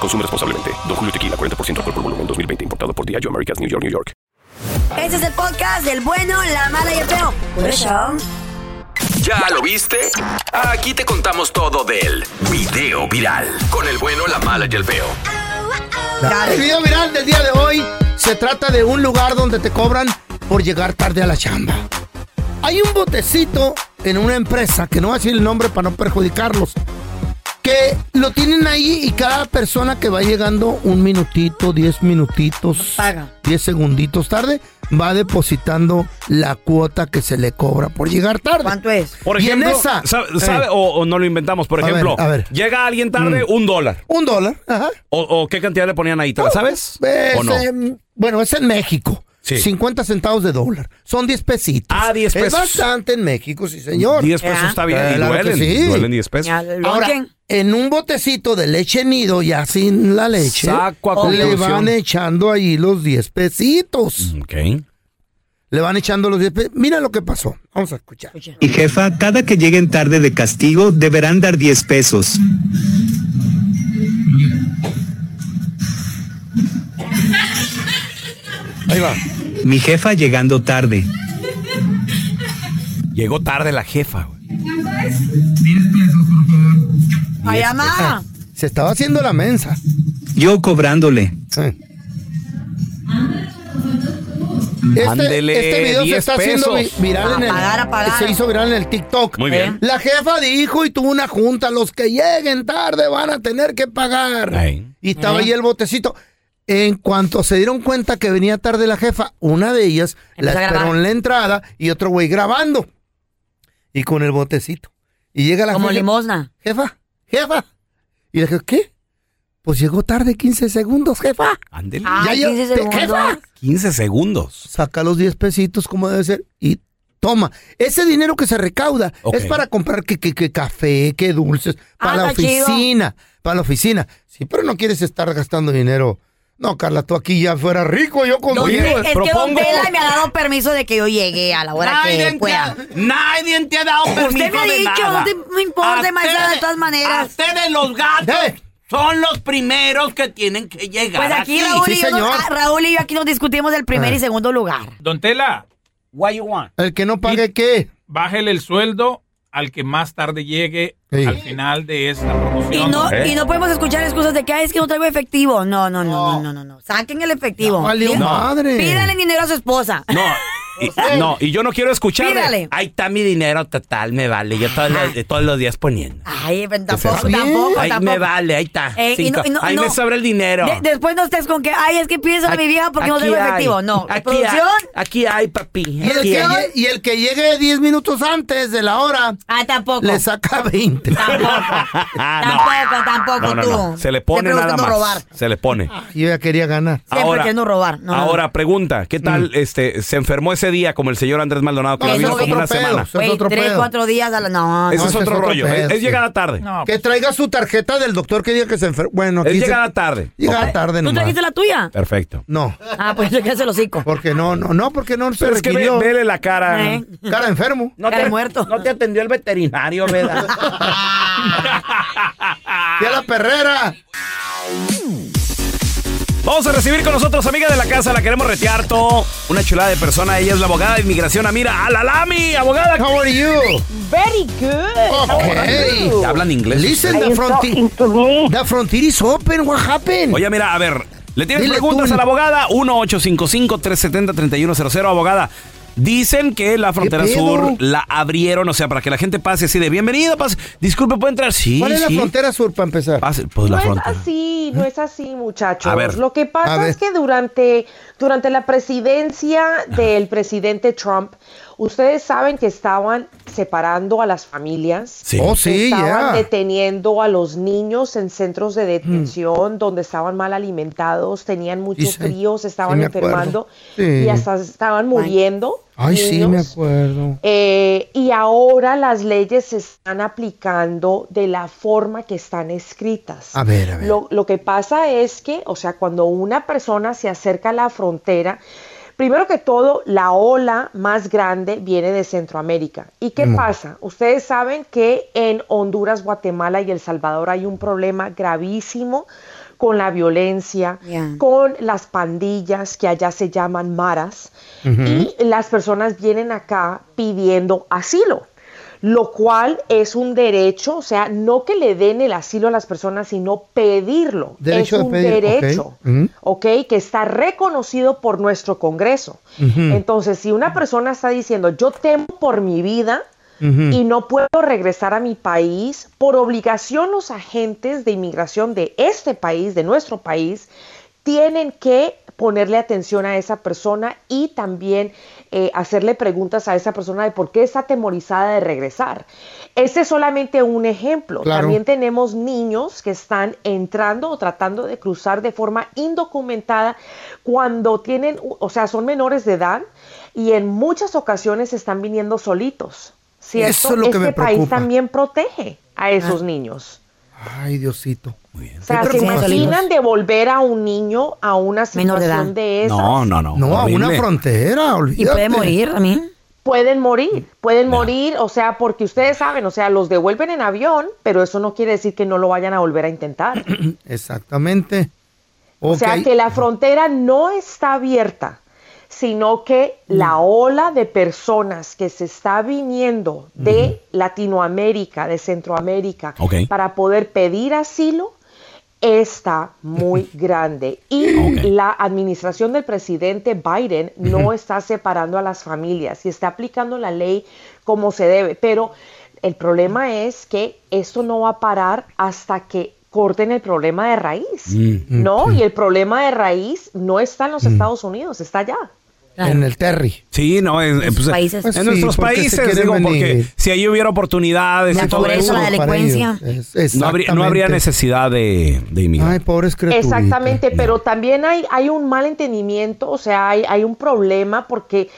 Consume responsablemente. Don Julio Tequila, 40% alcohol por volumen, 2020. Importado por Diageo Americas, New York, New York. Este es el podcast del bueno, la mala y el feo. Por eso. ¿Ya lo viste? Aquí te contamos todo del video viral. Con el bueno, la mala y el feo. El video viral del día de hoy se trata de un lugar donde te cobran por llegar tarde a la chamba. Hay un botecito en una empresa, que no voy a decir el nombre para no perjudicarlos, que lo tienen ahí y cada persona que va llegando un minutito, diez minutitos, diez segunditos tarde, va depositando la cuota que se le cobra por llegar tarde. ¿Cuánto es? Por Y en ejemplo, esa- ¿sabe, sabe- Eh. o, o no lo inventamos? Por A ver, ejemplo, a ver. llega alguien tarde, Mm. un dólar. Un dólar, ajá. O, o qué cantidad le ponían ahí? ¿Te la sabes? Es, ¿O no? bueno, es en México. Sí. 50 centavos de dólar. Son 10 pesitos. Ah, 10 pesos. Es bastante en México, sí, señor. 10 pesos está bien. Eh, y claro duelen. sí. Duelen 10 pesos. Ahora, en un botecito de leche nido, ya sin la leche, Saco a le van echando ahí los 10 pesitos. Ok. Le van echando los 10 pesitos. Mira lo que pasó. Vamos a escuchar. Y jefa, cada que lleguen tarde de castigo deberán dar 10 pesos. Ahí va. Mi jefa llegando tarde. Llegó tarde la jefa. Ay, mamá. Se estaba haciendo la mensa. Yo cobrándole. Este, Ándele, este video se 10 está haciendo vi- pesos. viral en el Apagar, apagar. se hizo viral en el TikTok. Muy bien. La jefa dijo y tuvo una junta, los que lleguen tarde van a tener que pagar. Ahí. Y estaba ahí el botecito. En cuanto se dieron cuenta que venía tarde la jefa, una de ellas la a esperó grabar. en la entrada y otro güey grabando. Y con el botecito. Y llega la Como jefa. limosna. Jefa, jefa. Y le dije, ¿qué? Pues llegó tarde 15 segundos, jefa. Ándele. Ah, Ya yo- 15 te- segundos. jefa. 15 segundos. saca los 10 pesitos como debe ser y toma. Ese dinero que se recauda Ok. es para comprar que, que- que café, que dulces, para Ah, la está chido. oficina, para la oficina. Sí, pero no quieres estar gastando dinero. No, Carla, tú aquí ya fuera rico, yo contigo. Te- es que Don propongo- Tela me ha dado permiso de que yo llegue a la hora que Nadie te, pueda. ha, nadie te ha dado permiso Usted me ha dicho, no te no importa, maestra, de todas maneras. ustedes los gatos Eh. son los primeros que tienen que llegar Pues aquí Raúl, Sí, y señor. ah, Raúl y yo aquí nos discutimos del primer Ah. y segundo lugar. Don Tela, what you want? El que no pague, ¿qué? Bájele el sueldo al que más tarde llegue Sí. al final de esta Y promoción. no, ¿Eh? y no podemos escuchar excusas de que "Ay, es que no traigo efectivo. No, no, no, no, no, no, no. Saquen el efectivo. Pí- madre. Pídale dinero a su esposa. No. Y, no, y yo no quiero escuchar. Pídale. Ahí está mi dinero total, me vale. Yo todos los, todos los días poniendo. Ay, pero tampoco, tampoco, Ahí tampoco. me vale, ahí está. Eh, y no- Cinco. y no- ahí no. me sobra el dinero. De- después no estés con que, ay, es que pides a mi vieja porque no tengo hay. efectivo. No, Aquí producción. Hay, aquí hay, papi. Y el, que, hay. lle- y el que llegue 10 minutos antes de la hora, Ah, tampoco. le saca 20. Ah, no. Tampoco, tampoco No, no, tú. no. Se le pone nada más. robar. Se le pone. Yo ya quería ganar. Siempre Ahora- queriendo robar. Ahora, pregunta, ¿qué tal Mm. este se enfermó ese día como el señor Andrés Maldonado que No, lo vino como una pedo. semana? Otro tres, pedo. cuatro días a la... No, Ese no. es ese otro es otro rollo. pedo, es, llegada tarde. No, Que traiga su tarjeta del doctor que diga que se enfermó. Bueno, es se- llegada tarde. Llegada Ok, tarde ¿Tú trajiste la tuya? Perfecto. No, Ah, pues yo que hace el hocico. porque no, no, no, porque no se Pero es que ve- vele la cara. Eh. Cara enfermo. No te, muerto. no te atendió el veterinario, ¿verdad? Y a la perrera. Vamos a recibir con nosotros, amiga de la casa, la queremos retear todo. Una chulada de persona, ella es la abogada de inmigración, Amira Alalami, abogada. How are you? Very good. Okay. Hablan inglés. Listen, the frontier, the frontier is open. What happened? Oye, mira, a ver, le tienes Dile preguntas tú. a la abogada 1-855-370-3100, abogada. Dicen que la frontera sur la abrieron, o sea, para que la gente pase así de bienvenido, pase. Disculpe, ¿puede entrar? Sí, ¿Cuál es sí. la frontera sur para empezar? Pase, pues No la es frontera. así, no es así, muchachos. A ver. Lo que A pasa ver. es que durante, durante la presidencia del presidente Trump, ustedes saben que estaban separando a las familias. Sí. Oh, sí, estaban deteniendo a los niños en centros de detención donde estaban mal alimentados, tenían mucho frío, se estaban Sí, enfermando Sí. y hasta estaban muriendo. Ay, sí, me acuerdo. Eh, y ahora las leyes se están aplicando de la forma que están escritas. A ver, a ver. Lo, lo que pasa es que, o sea, cuando una persona se acerca a la frontera, primero que todo, la ola más grande viene de Centroamérica. ¿Y qué Mm. pasa? Ustedes saben que en Honduras, Guatemala y El Salvador hay un problema gravísimo con la violencia, Yeah. con las pandillas que allá se llaman maras y las personas vienen acá pidiendo asilo. Lo cual es un derecho, o sea, no que le den el asilo a las personas, sino pedirlo. Derecho es de un derecho, Ujú. ¿ok? Que está reconocido por nuestro Congreso. Entonces, si una persona está diciendo, yo temo por mi vida, y no puedo regresar a mi país, por obligación los agentes de inmigración de este país, de nuestro país, tienen que ponerle atención a esa persona y también eh, hacerle preguntas a esa persona de por qué está atemorizada de regresar. Ese es solamente un ejemplo. Claro. También tenemos niños que están entrando o tratando de cruzar de forma indocumentada cuando tienen, o sea, son menores de edad y en muchas ocasiones están viniendo solitos. ¿cierto? Eso es lo que este me país preocupa. también protege a esos Ah. niños. Ay, Diosito. O sea, ¿se imaginan devolver a un niño a una Menor de edad. situación de esas? No, no, no. No, a una frontera, olvídate. Y puede morir también. Pueden morir, pueden morir, o sea, porque ustedes saben, o sea, los devuelven en avión, pero eso no quiere decir que no lo vayan a volver a intentar. Exactamente. O sea, que la frontera no está abierta, sino que la ola de personas que se está viniendo de Latinoamérica, de Centroamérica, para poder pedir asilo, está muy grande. Y la administración del presidente Biden no está separando a las familias y está aplicando la ley como se debe. Pero el problema es que esto no va a parar hasta que corten el problema de raíz. Mm, ¿No? Y el problema de raíz no está en los Estados Unidos, está allá. En el Terry. Sí, no, en, en, pues, países. en Pues sí, nuestros porque países, digo, porque si ahí hubiera oportunidades La y todo pobreza, eso, la delincuencia. Es- no, habría, no habría exactamente. necesidad de, de inmigrar. Ay, pobres criaturitas. Exactamente, pero también hay, hay un mal entendimiento, o sea, hay, hay un problema porque,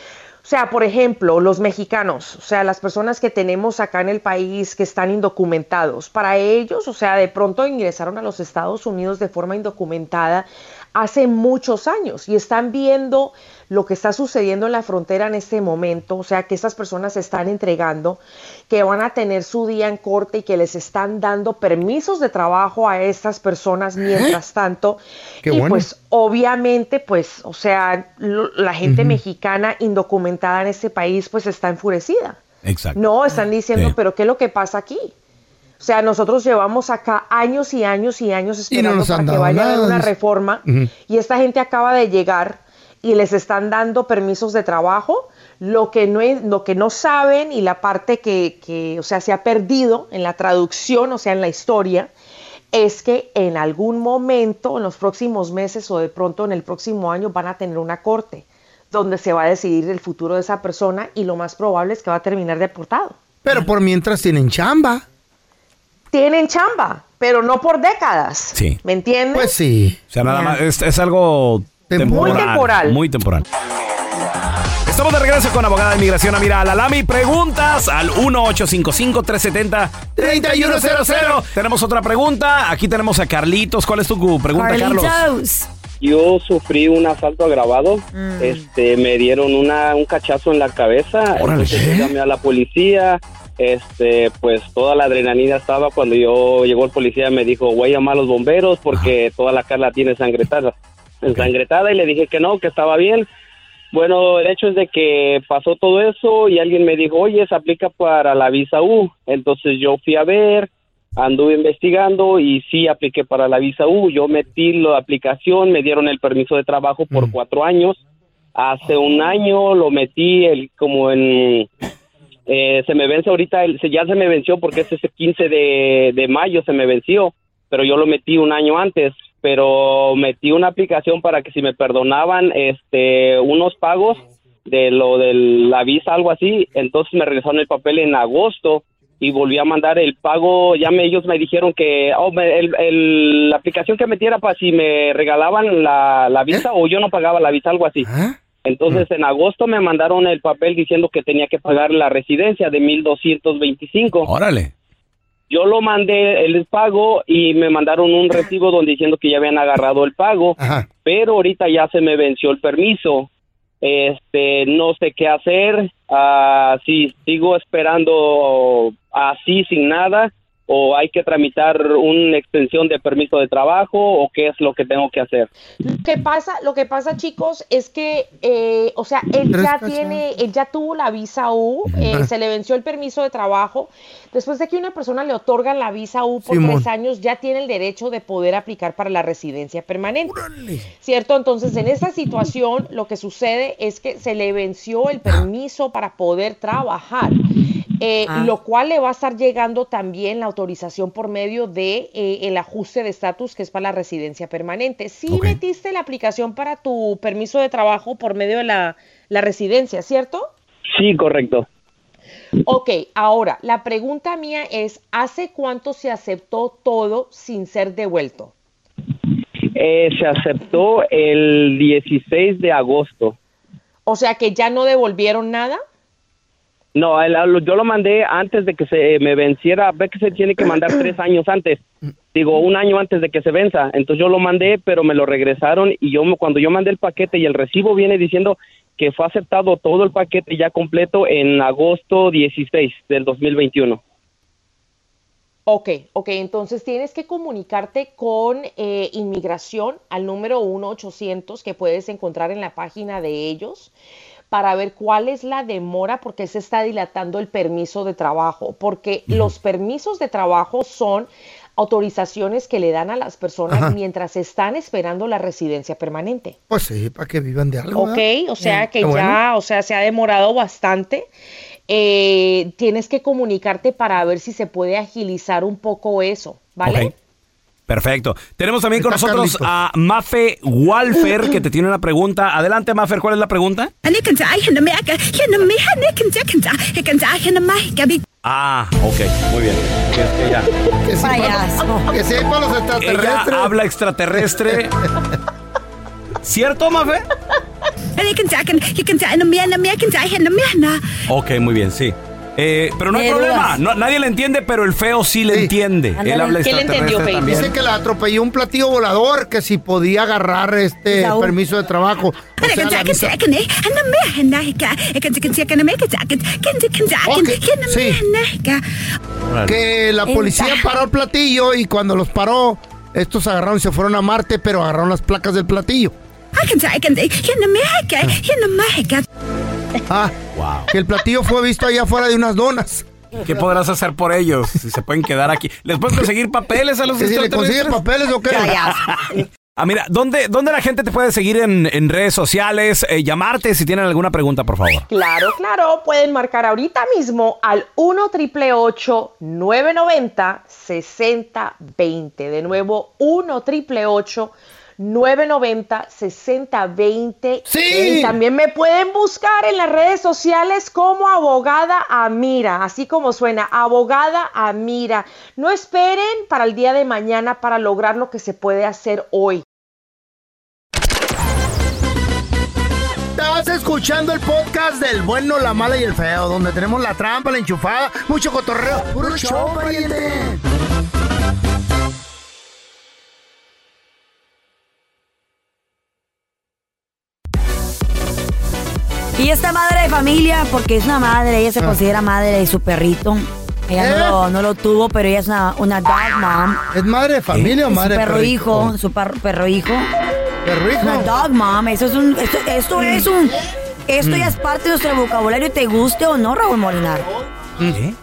o sea, por ejemplo, los mexicanos, o sea, las personas que tenemos acá en el país que están indocumentados, para ellos, o sea, de pronto ingresaron a los Estados Unidos de forma indocumentada hace muchos años y están viendo lo que está sucediendo en la frontera en este momento, o sea, que estas personas se están entregando, que van a tener su día en corte y que les están dando permisos de trabajo a estas personas mientras tanto. Qué y bueno. pues obviamente, pues, o sea, lo- la gente mexicana indocumentada en este país pues está enfurecida. Exacto. No, están diciendo, Sí. pero ¿qué es lo que pasa aquí? O sea, nosotros llevamos acá años y años y años Y no esperando para que vaya a haber una reforma y esta gente acaba de llegar y les están dando permisos de trabajo. Lo que no, es- lo que no saben y la parte que, que, o sea, se ha perdido en la traducción, o sea, en la historia, es que en algún momento, en los próximos meses o de pronto en el próximo año, van a tener una corte donde se va a decidir el futuro de esa persona y lo más probable es que va a terminar deportado. Pero por mientras tienen chamba. Tienen chamba, pero no por décadas. Sí. ¿Me entiendes? Pues sí. O sea, nada más, es, es algo temporal. Muy temporal. Muy temporal. Estamos de regreso con abogada de inmigración Amira Alalami. Preguntas al 1-855-370-3100. Tenemos otra pregunta. Aquí tenemos a Carlitos. ¿Cuál es tu pregunta, Carlos? Yo sufrí un asalto agravado. Mm. Este, me dieron una, un cachazo en la cabeza. Órale. Entonces llamé a la policía. Este, pues toda la adrenalina estaba cuando yo llegó el policía me dijo, voy a llamar a los bomberos porque toda la cara tiene ensangretada. Y le dije que no, que estaba bien. Bueno, el hecho es de que pasó todo eso y alguien me dijo, oye, se aplica para la visa U. Entonces yo fui a ver, anduve investigando y sí apliqué para la visa U. Yo metí la aplicación, me dieron el permiso de trabajo por cuatro años. Hace un año lo metí el, como en... eh, se me vence ahorita, el, se- ya se me venció porque es ese 15 de, de mayo se me venció, pero yo lo metí un año antes, pero metí una aplicación para que si me perdonaban este unos pagos de lo de la visa, algo así, entonces me regresaron el papel en agosto y volví a mandar el pago, ya me, ellos me dijeron que oh, me- el- el- la aplicación que metiera para si me regalaban la, la visa o yo no pagaba la visa, algo así. Entonces en agosto me mandaron el papel diciendo que tenía que pagar la residencia de 1225. Órale. Yo lo mandé el pago y me mandaron un recibo donde diciendo que ya habían agarrado el pago, pero ahorita ya se me venció el permiso. Este, no sé qué hacer. ah, si sigo esperando así sin nada o hay que tramitar una extensión de permiso de trabajo o qué es lo que tengo que hacer. Lo que pasa, lo que pasa, chicos, es que, eh, o sea, él ya tiene, él ya tuvo la visa U, eh, se le venció el permiso de trabajo. Después de que una persona le otorgan la visa U por Simón. tres años, ya tiene el derecho de poder aplicar para la residencia permanente. ¿Cierto? Entonces, en esta situación, lo que sucede es que se le venció el permiso para poder trabajar. eh, Ah. lo cual le va a estar llegando también la autorización por medio de eh, el ajuste de estatus que es para la residencia permanente. Si metiste la aplicación para tu permiso de trabajo por medio de la, la residencia, ¿cierto? Sí, correcto. Ok, ahora, la pregunta mía es, ¿hace cuánto se aceptó todo sin ser devuelto? Eh, se aceptó el 16 de agosto. O sea que ya no devolvieron nada. No, el- lo- yo lo mandé antes de que se me venciera. Ve que se tiene que mandar tres años antes. Digo, un año antes de que se venza. Entonces yo lo mandé, pero me lo regresaron y yo me- cuando yo mandé el paquete y el recibo viene diciendo que fue aceptado todo el paquete ya completo en agosto 16 del 2021. Ok, ok, entonces tienes que comunicarte con eh, inmigración al número 1-800 que puedes encontrar en la página de ellos para ver cuál es la demora porque se está dilatando el permiso de trabajo, porque los permisos de trabajo son autorizaciones que le dan a las personas Ajá. mientras están esperando la residencia permanente. Pues sí, para que vivan de algo. Ok, o sea que bueno. ya, o sea, se ha demorado bastante. Eh, tienes que comunicarte para ver si se puede agilizar un poco eso, ¿vale? Ok. Perfecto. Tenemos también con Está nosotros Carlitos. a Mafe Walfer, que te tiene una pregunta. Adelante, Mafer, ¿cuál es la pregunta? Ah, ok, muy bien. Que ya. Que para los extraterrestres. Ella habla extraterrestre. ¿Cierto, Mafe? Ok, muy bien, sí. Eh, pero no hay problema. No, nadie le entiende, pero el feo sí le entiende. Él habla extraterrestre también. Dice que le atropelló un platillo volador, que si podía agarrar este Saúl. permiso de trabajo. O sea, la visa- Ok, sí. Que la policía paró el platillo y cuando los paró, estos agarraron y se fueron a Marte, pero agarraron las placas del platillo. Ah, que el platillo fue visto allá afuera de unas donas. ¿Qué podrás hacer por ellos si se pueden quedar aquí? ¿Les puedes conseguir papeles a los Que si le consigues papeles o qué. Ah, mira, ¿dónde, ¿dónde la gente te puede seguir en, en redes sociales? Eh, llamarte si tienen alguna pregunta, por favor. Claro, claro, pueden marcar ahorita mismo al 1 triple 990 6020. De nuevo, 1 triple 990 6020. Sí. Y también me pueden buscar en las redes sociales como abogada Amira, así como suena, abogada Amira. No esperen para el día de mañana para lograr lo que se puede hacer hoy. Estás escuchando el podcast del bueno, la mala y el feo, donde tenemos la trampa, la enchufada, mucho cotorreo. ¡Puro show, pariente! Y esta madre de familia, porque es una madre, ella se Ah. considera madre de su perrito. Ella ¿Eh? no, lo, no lo tuvo, pero ella es una, una dog mom. ¿Es madre de familia o Es madre su de perro perrito? hijo, su par- perro hijo. ¿Perro hijo? Una dog mom, eso es un, esto, esto es un, esto ya es parte de nuestro vocabulario, te guste o no, Raúl Molinar. ¿Qué?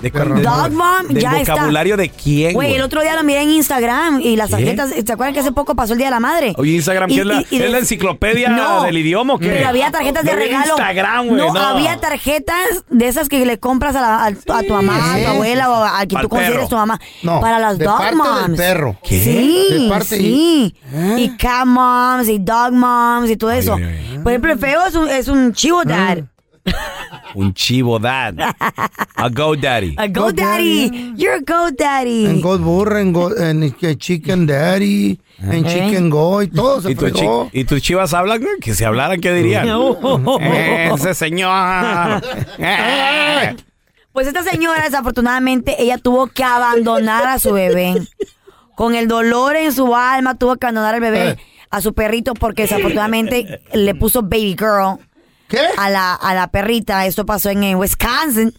De, Dog mom, ¿Del ya está. vocabulario de quién, Güey, el otro día lo miré en Instagram y las ¿Qué? tarjetas, ¿se acuerdan que hace poco pasó el Día de la Madre? Oye, Instagram, Y- ¿qué es la, y- y de- es la enciclopedia No, del idioma o qué? Pero había tarjetas de No, regalo. Instagram, güey, no, no. había tarjetas de esas que le compras a, la- a- a tu mamá, a tu abuela o a quien tú consideres tu mamá. No, para las de dog parte moms. del perro. ¿Qué? Sí, De parte sí. y- Y cat moms y dog moms y todo eso. Por ejemplo, el feo es un, es un chivo dad. Un chivo dad. A go daddy. A go daddy. You're a go daddy. En God Burr, en, Go- en que Chicken Daddy, en ¿Eh? Chicken Go y todo se ¿Y, tu fregó. chi- ¿Y tus chivas hablan? Que si hablaran, ¿qué dirían? Ese señor. Eh. Pues esta señora, desafortunadamente, ella tuvo que abandonar a su bebé. Con el dolor en su alma, tuvo que abandonar al bebé, a su perrito, porque desafortunadamente le puso baby girl. A la, a la perrita. Esto pasó en, en Wisconsin.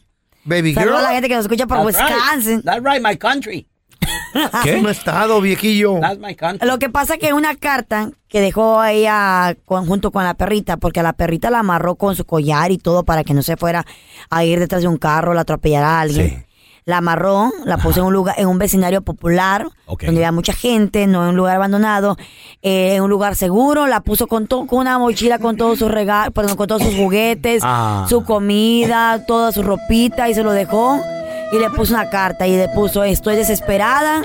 Baby Saludos girl. a la gente que nos escucha por That's right. Wisconsin. That's right, my country. ¿Qué? Un estado, viejillo. That's my country. Lo que pasa que una carta que dejó ella con- junto con la perrita, porque a la perrita la amarró con su collar y todo para que no se fuera a ir detrás de un carro, la atropellara a alguien. La amarró, la puso en un lugar, en un vecindario popular, donde había mucha gente, no en un lugar abandonado, eh, en un lugar seguro, la puso con, to- con una mochila con todos sus regalos, perdón, con todos sus juguetes, Ah. su comida, toda su ropita y se lo dejó y le puso una carta y le puso estoy desesperada.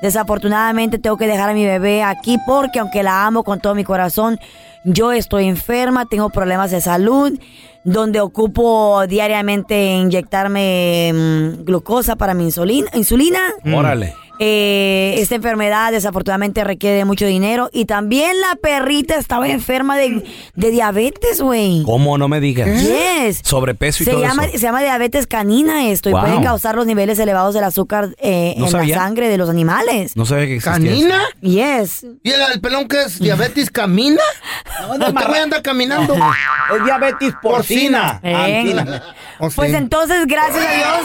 Desafortunadamente tengo que dejar a mi bebé aquí porque aunque la amo con todo mi corazón, yo estoy enferma, tengo problemas de salud, donde ocupo diariamente inyectarme mm, glucosa para mi insulina. insulina. Órale. Eh, esta enfermedad desafortunadamente requiere mucho dinero y también la perrita estaba enferma de, de diabetes, güey. ¿Cómo? No me digas. Yes. Sobrepeso y Se todo llama, eso. se llama diabetes canina esto Wow. y pueden causar los niveles elevados del azúcar eh, No en sabía. la sangre de los animales. No sabía que existía. ¿Canina? Yes. ¿Y el, el pelón que es diabetes camina? Voy a andar caminando. Es diabetes porcina. Eh. Antina. Pues entonces, gracias a Dios,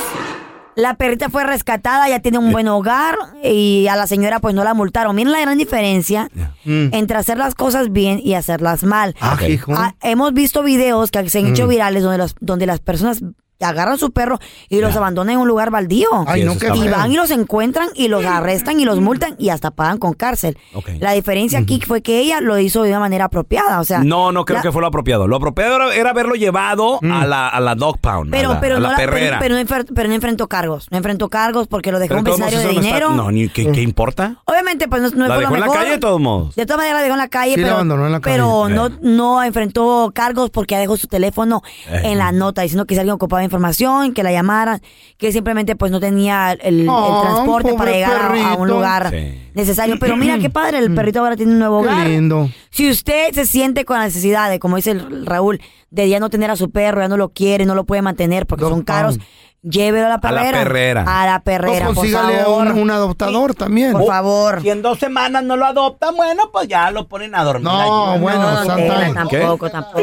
la perrita fue rescatada, ya tiene un buen hogar y a la señora pues no la multaron. Miren la gran diferencia entre hacer las cosas bien y hacerlas mal. Ah, hijo. Ah, hemos visto videos que se han hecho Mm. virales donde, los, donde las personas agarran su perro y los abandonan en un lugar baldío. Ay, Sí, no, y feo. van y los encuentran y los arrestan y los multan y hasta pagan con cárcel. La diferencia aquí fue que ella lo hizo de una manera apropiada. O sea, No, no creo la- que fue lo apropiado. Lo apropiado era, era haberlo llevado a, la, a la dog pound, Pero, a la, pero, a no la pero- perrera. pero pero no enfrentó cargos. No enfrentó cargos porque lo dejó Pero un vecindario de dinero. No, ni, ¿qué, qué importa? Obviamente, pues no, no la fue dejó lo en la mejor. calle de todos modos. De todas maneras la dejó en la calle, Sí, pero, abandonó en la calle. pero Eh. no, no enfrentó cargos porque dejó su teléfono Eh. en la nota diciendo que si alguien ocupaba información, que la llamaran, que simplemente pues no tenía el, el Oh, transporte para llegar a- a, un lugar Sí. necesario. Pero mira qué padre, el perrito ahora tiene un nuevo Qué hogar. lindo. Si usted se siente con la necesidad de, como dice el Raúl, de ya no tener a su perro, ya no lo quiere, no lo puede mantener porque son caros, llévelo a la A la perrera. perrera. A la perrera, O por consígale a favor. un, un adoptador también. Por favor. Si en dos semanas no lo adoptan, bueno, pues ya lo ponen a dormir. No, allí. bueno, no, Santa- no, ¿Qué? Tampoco, tampoco.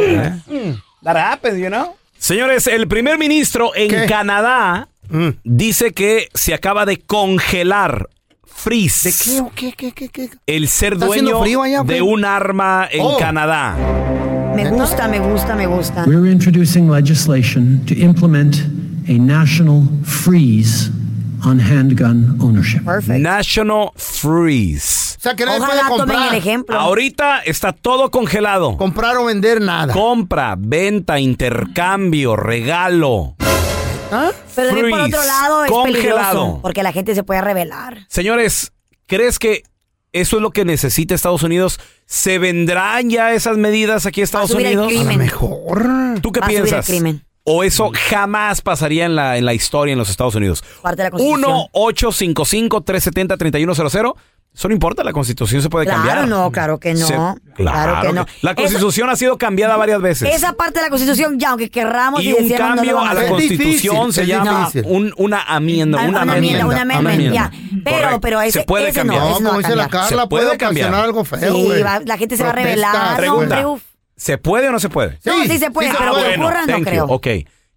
That happens, you know? Señores, el primer ministro en Canadá Mm. dice que se acaba de congelar, freeze, ¿De qué qué, qué, qué, qué? el ser ¿Está haciendo dueño frío allá, de un arma en Oh. Canadá. Me gusta, me gusta, me gusta. We're introducing legislation to implement a national freeze on handgun ownership. National Freeze. O sea, que nadie Ojalá puede tomen comprar. el ejemplo. Ahorita está todo congelado. Comprar o vender nada. Compra, venta, intercambio, regalo. ¿Ah? Pero también por Freeze. otro lado es Congelado. peligroso porque la gente se puede rebelar. Señores, ¿crees que eso es lo que necesita Estados Unidos? ¿Se vendrán ya esas medidas aquí a Estados subir el Unidos? crimen. A lo mejor. ¿Tú qué Va a subir el piensas? crimen. ¿O eso jamás pasaría en la, en la historia en los Estados Unidos? Parte de la Constitución. 1-855-370-3100. Eso no importa, la Constitución se puede Claro, cambiar. no, claro que no. Se- Claro que no. La Constitución ha sido cambiada varias veces. Esa parte de la Constitución, ya aunque querramos y y, un decíamos, no cambio vamos a la. Constitución se llama un, una amienda. Una, una enmienda, una amendment. ya. Pero, pero ese, se puede ese cambiar. no, ese no va a cambiar. Se puede cambiar. algo feo, Sí, va- la gente se va a. No, Pregunta. hombre, uf. ¿Se puede o no se puede? No, sí se puede, pero que ocurra, no thank you. creo. Ok.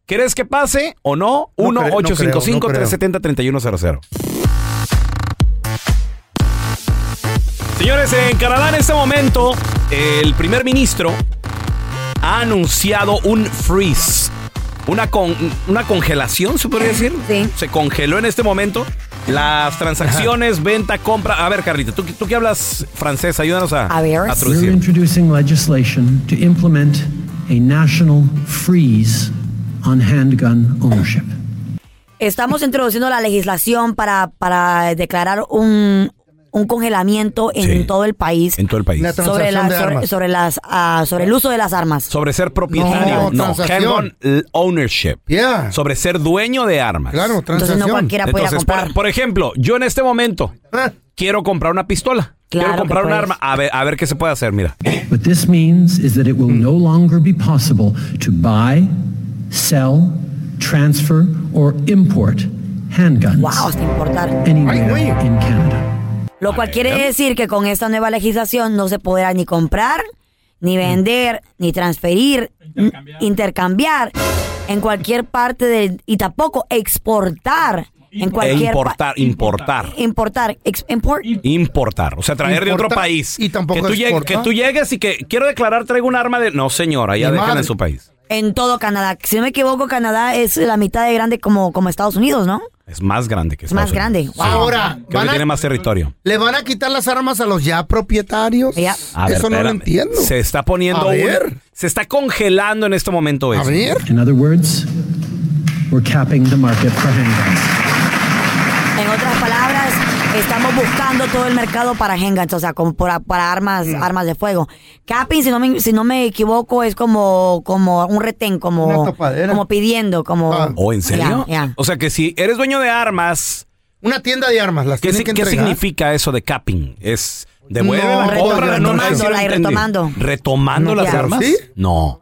¿Crees que pase o no? Creo, creo, no 1-855-370-3100. Señores, en Canadá en este momento, el primer ministro ha anunciado un freeze. Una, con, una congelación, ¿se podría decir? Sí. Se congeló en este momento las transacciones, venta, compra. A ver, Carlita, tú, tú que hablas francés, ayúdanos a, A ver. a We're traducir. introducing legislation to implement a national freeze on handgun ownership. Estamos introduciendo la legislación para, para declarar un, un congelamiento en todo el país. En todo el país. La sobre, transacción la- de sobre, armas. sobre las, ah, sobre el uso de las armas. Sobre ser propietario. No, No, transacción. handgun l- ownership. Yeah. Sobre ser dueño de armas. Claro, Entonces no transacción. cualquiera puede ir a Entonces, comprar. por, por ejemplo, yo en este momento quiero comprar una pistola. Claro quiero que comprar un puedes. arma. A ver, a ver qué se puede hacer, mira. What this means is that it will no longer be possible to buy, sell, transfer, or import handguns Wow, hasta importar. anywhere in Canada. Lo cual quiere decir que con esta nueva legislación no se podrá ni comprar, ni vender, ni transferir, n- intercambiar en cualquier parte de y tampoco exportar en E cualquier pa- importar, importar. importar, ex- import. Importar, o sea, traer de otro país. y tampoco que tú, llegue- exporta. que tú llegues y que quiero declarar traigo un arma de... No, señora, ya madre. en su país. En todo Canadá. Si no me equivoco, Canadá es la mitad de grande como, como Estados Unidos, ¿no? Es más grande que Es más grande. Wow. Ahora, Creo que a- tiene más territorio. ¿le van a quitar las armas a los ya propietarios? A ver, Eso no lo espérame. entiendo. Se está poniendo... A un- ver. se está congelando en este momento eso. In other words, we're capping the market for handguns. En otras estamos buscando todo el mercado para handguns, o sea, como para, para armas, Mm. armas de fuego. Capping, si no me, si no me equivoco, es como, como un retén, como, como pidiendo, como. ¿O Oh, en serio? O sea que si eres dueño de armas, Una tienda de armas, las ¿qué, si- que qué significa eso de capping? ¿Es devuelve No, la retomando, retomando. ¿Retomando las armas? ¿Sí? No.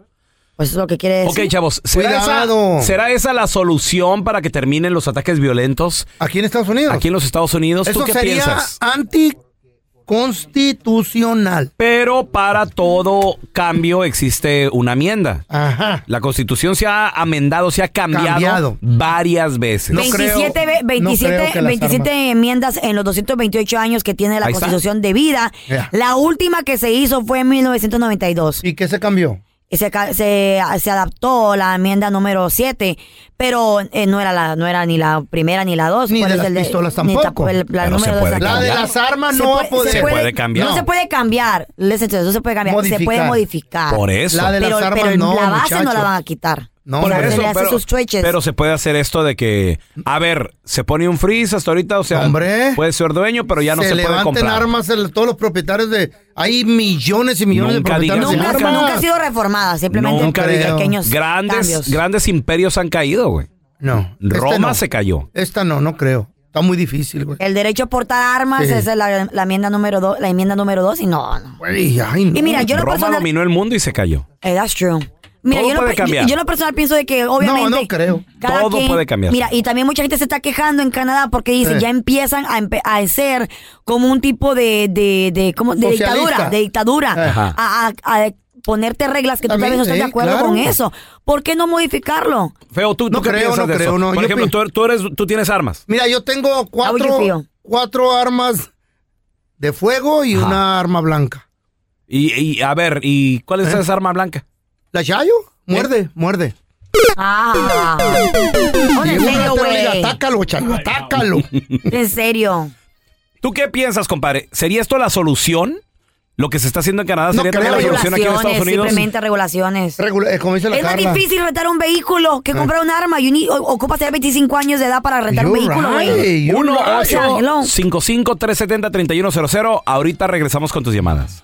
Pues eso es lo que quiere decir. Ok, chavos, ¿será esa, Cuidado. ¿será esa la solución para que terminen los ataques violentos Aquí en Estados Unidos. aquí en los Estados Unidos? ¿Tú Eso qué sería piensas? anticonstitucional. Pero para todo cambio existe una enmienda. Ajá. La constitución se ha amendado, se ha cambiado, Cambiado. varias veces. 27, ve- 27, creo que las 27 enmiendas en los 228 años que tiene la Ahí está. Constitución de vida. Ya. La última que se hizo fue en 1992. ¿Y qué se cambió? Y se, se, se adaptó la enmienda número 7, pero eh, no era la no era ni la primera ni la dos. Ni ¿Cuál de es las el pistolas tampoco. la Pero se número puede dos La de las armas Se no va a poder. Se puede cambiar. No se puede cambiar. Listen no se puede cambiar. Se Modificar. puede modificar. Por eso. La de las pero, armas pero no, la base no la van a quitar. No, Por hombre. se eso, pero, sus pero se puede hacer esto de que, a ver, se pone un freeze hasta ahorita, o sea, Hombre. puede ser dueño, pero ya no se, puede levanten comprar. armas el- todos los propietarios de... Hay millones y millones Nunca de propietarios digas de Nunca, armas. nunca ha sido reformada, simplemente Nunca pequeños Grandes, cambios. grandes imperios han caído, güey. No. este Roma no. se cayó. Esta no, no creo. Está muy difícil, güey. El derecho a portar armas, Sí. esa es la, la enmienda número dos, la enmienda número dos y no, no. Güey, ay, no. Y mira, yo Roma personal, dominó el mundo y se cayó. Eh, that's true. Mira, Todo yo, no, puede yo- cambiar. yo no personal pienso de que obviamente No, no creo. Todo quien- puede cambiar. Mira, y también mucha gente se está quejando en Canadá porque dicen Sí. ya empiezan a, empe- a ser como un tipo de de de, Socialista. dictadura, de dictadura, Ajá. a, a- a ponerte reglas que tú tal También, vez no estás de acuerdo claro. con eso. ¿Por qué no modificarlo? Feo, ¿tú, No creo, no de creo, eso? no. Por Yo ejemplo, tú, tú eres, tú tienes armas. Mira, yo tengo cuatro, cuatro armas de fuego y Ajá. una arma blanca. Y, y, a ver, ¿y cuál es ¿Eh? esa arma blanca? ¿La Chayo? Muerde, muerde. Ah. En serio, y güey. Atácalo, Chayo, atácalo. En serio. ¿Tú qué piensas, compadre? ¿Sería esto la solución? ¿Lo que se está haciendo en Canadá No sería también la solución aquí en Estados Unidos? simplemente regulaciones. Regula- eh, como dice la Es más Carla. difícil rentar un vehículo que comprar un arma. You need- o- ocupas tener 25 años de edad para rentar un You're vehículo, güey. right, you're 1 right. O sea, hello. 55 370 3100 Ahorita regresamos con tus llamadas.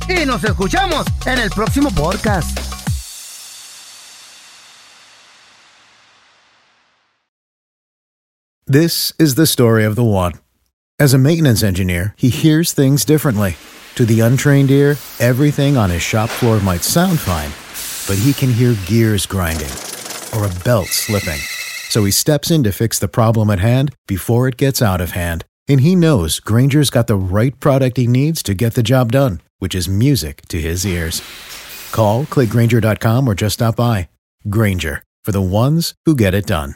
Y nos escuchamos en el próximo podcast. This is the story of the one. As a maintenance engineer, he hears things differently. To the untrained ear, everything on his shop floor might sound fine, but he can hear gears grinding or a belt slipping. So he steps in to fix the problem at hand before it gets out of hand. And he knows Granger's got the right product he needs to get the job done, which is music to his ears. Call, clickgranger.com, or just stop by. Granger, for the ones who get it done.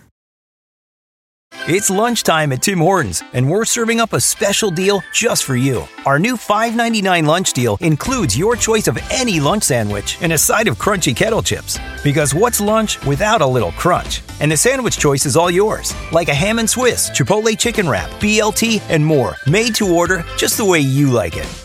It's lunchtime at Tim Hortons, and we're serving up a special deal just for you. Our new $5.99 lunch deal includes your choice of any lunch sandwich and a side of crunchy kettle chips. Because what's lunch without a little crunch? And the sandwich choice is all yours, like a ham and Swiss, Chipotle chicken wrap, BLT, and more, made to order just the way you like it.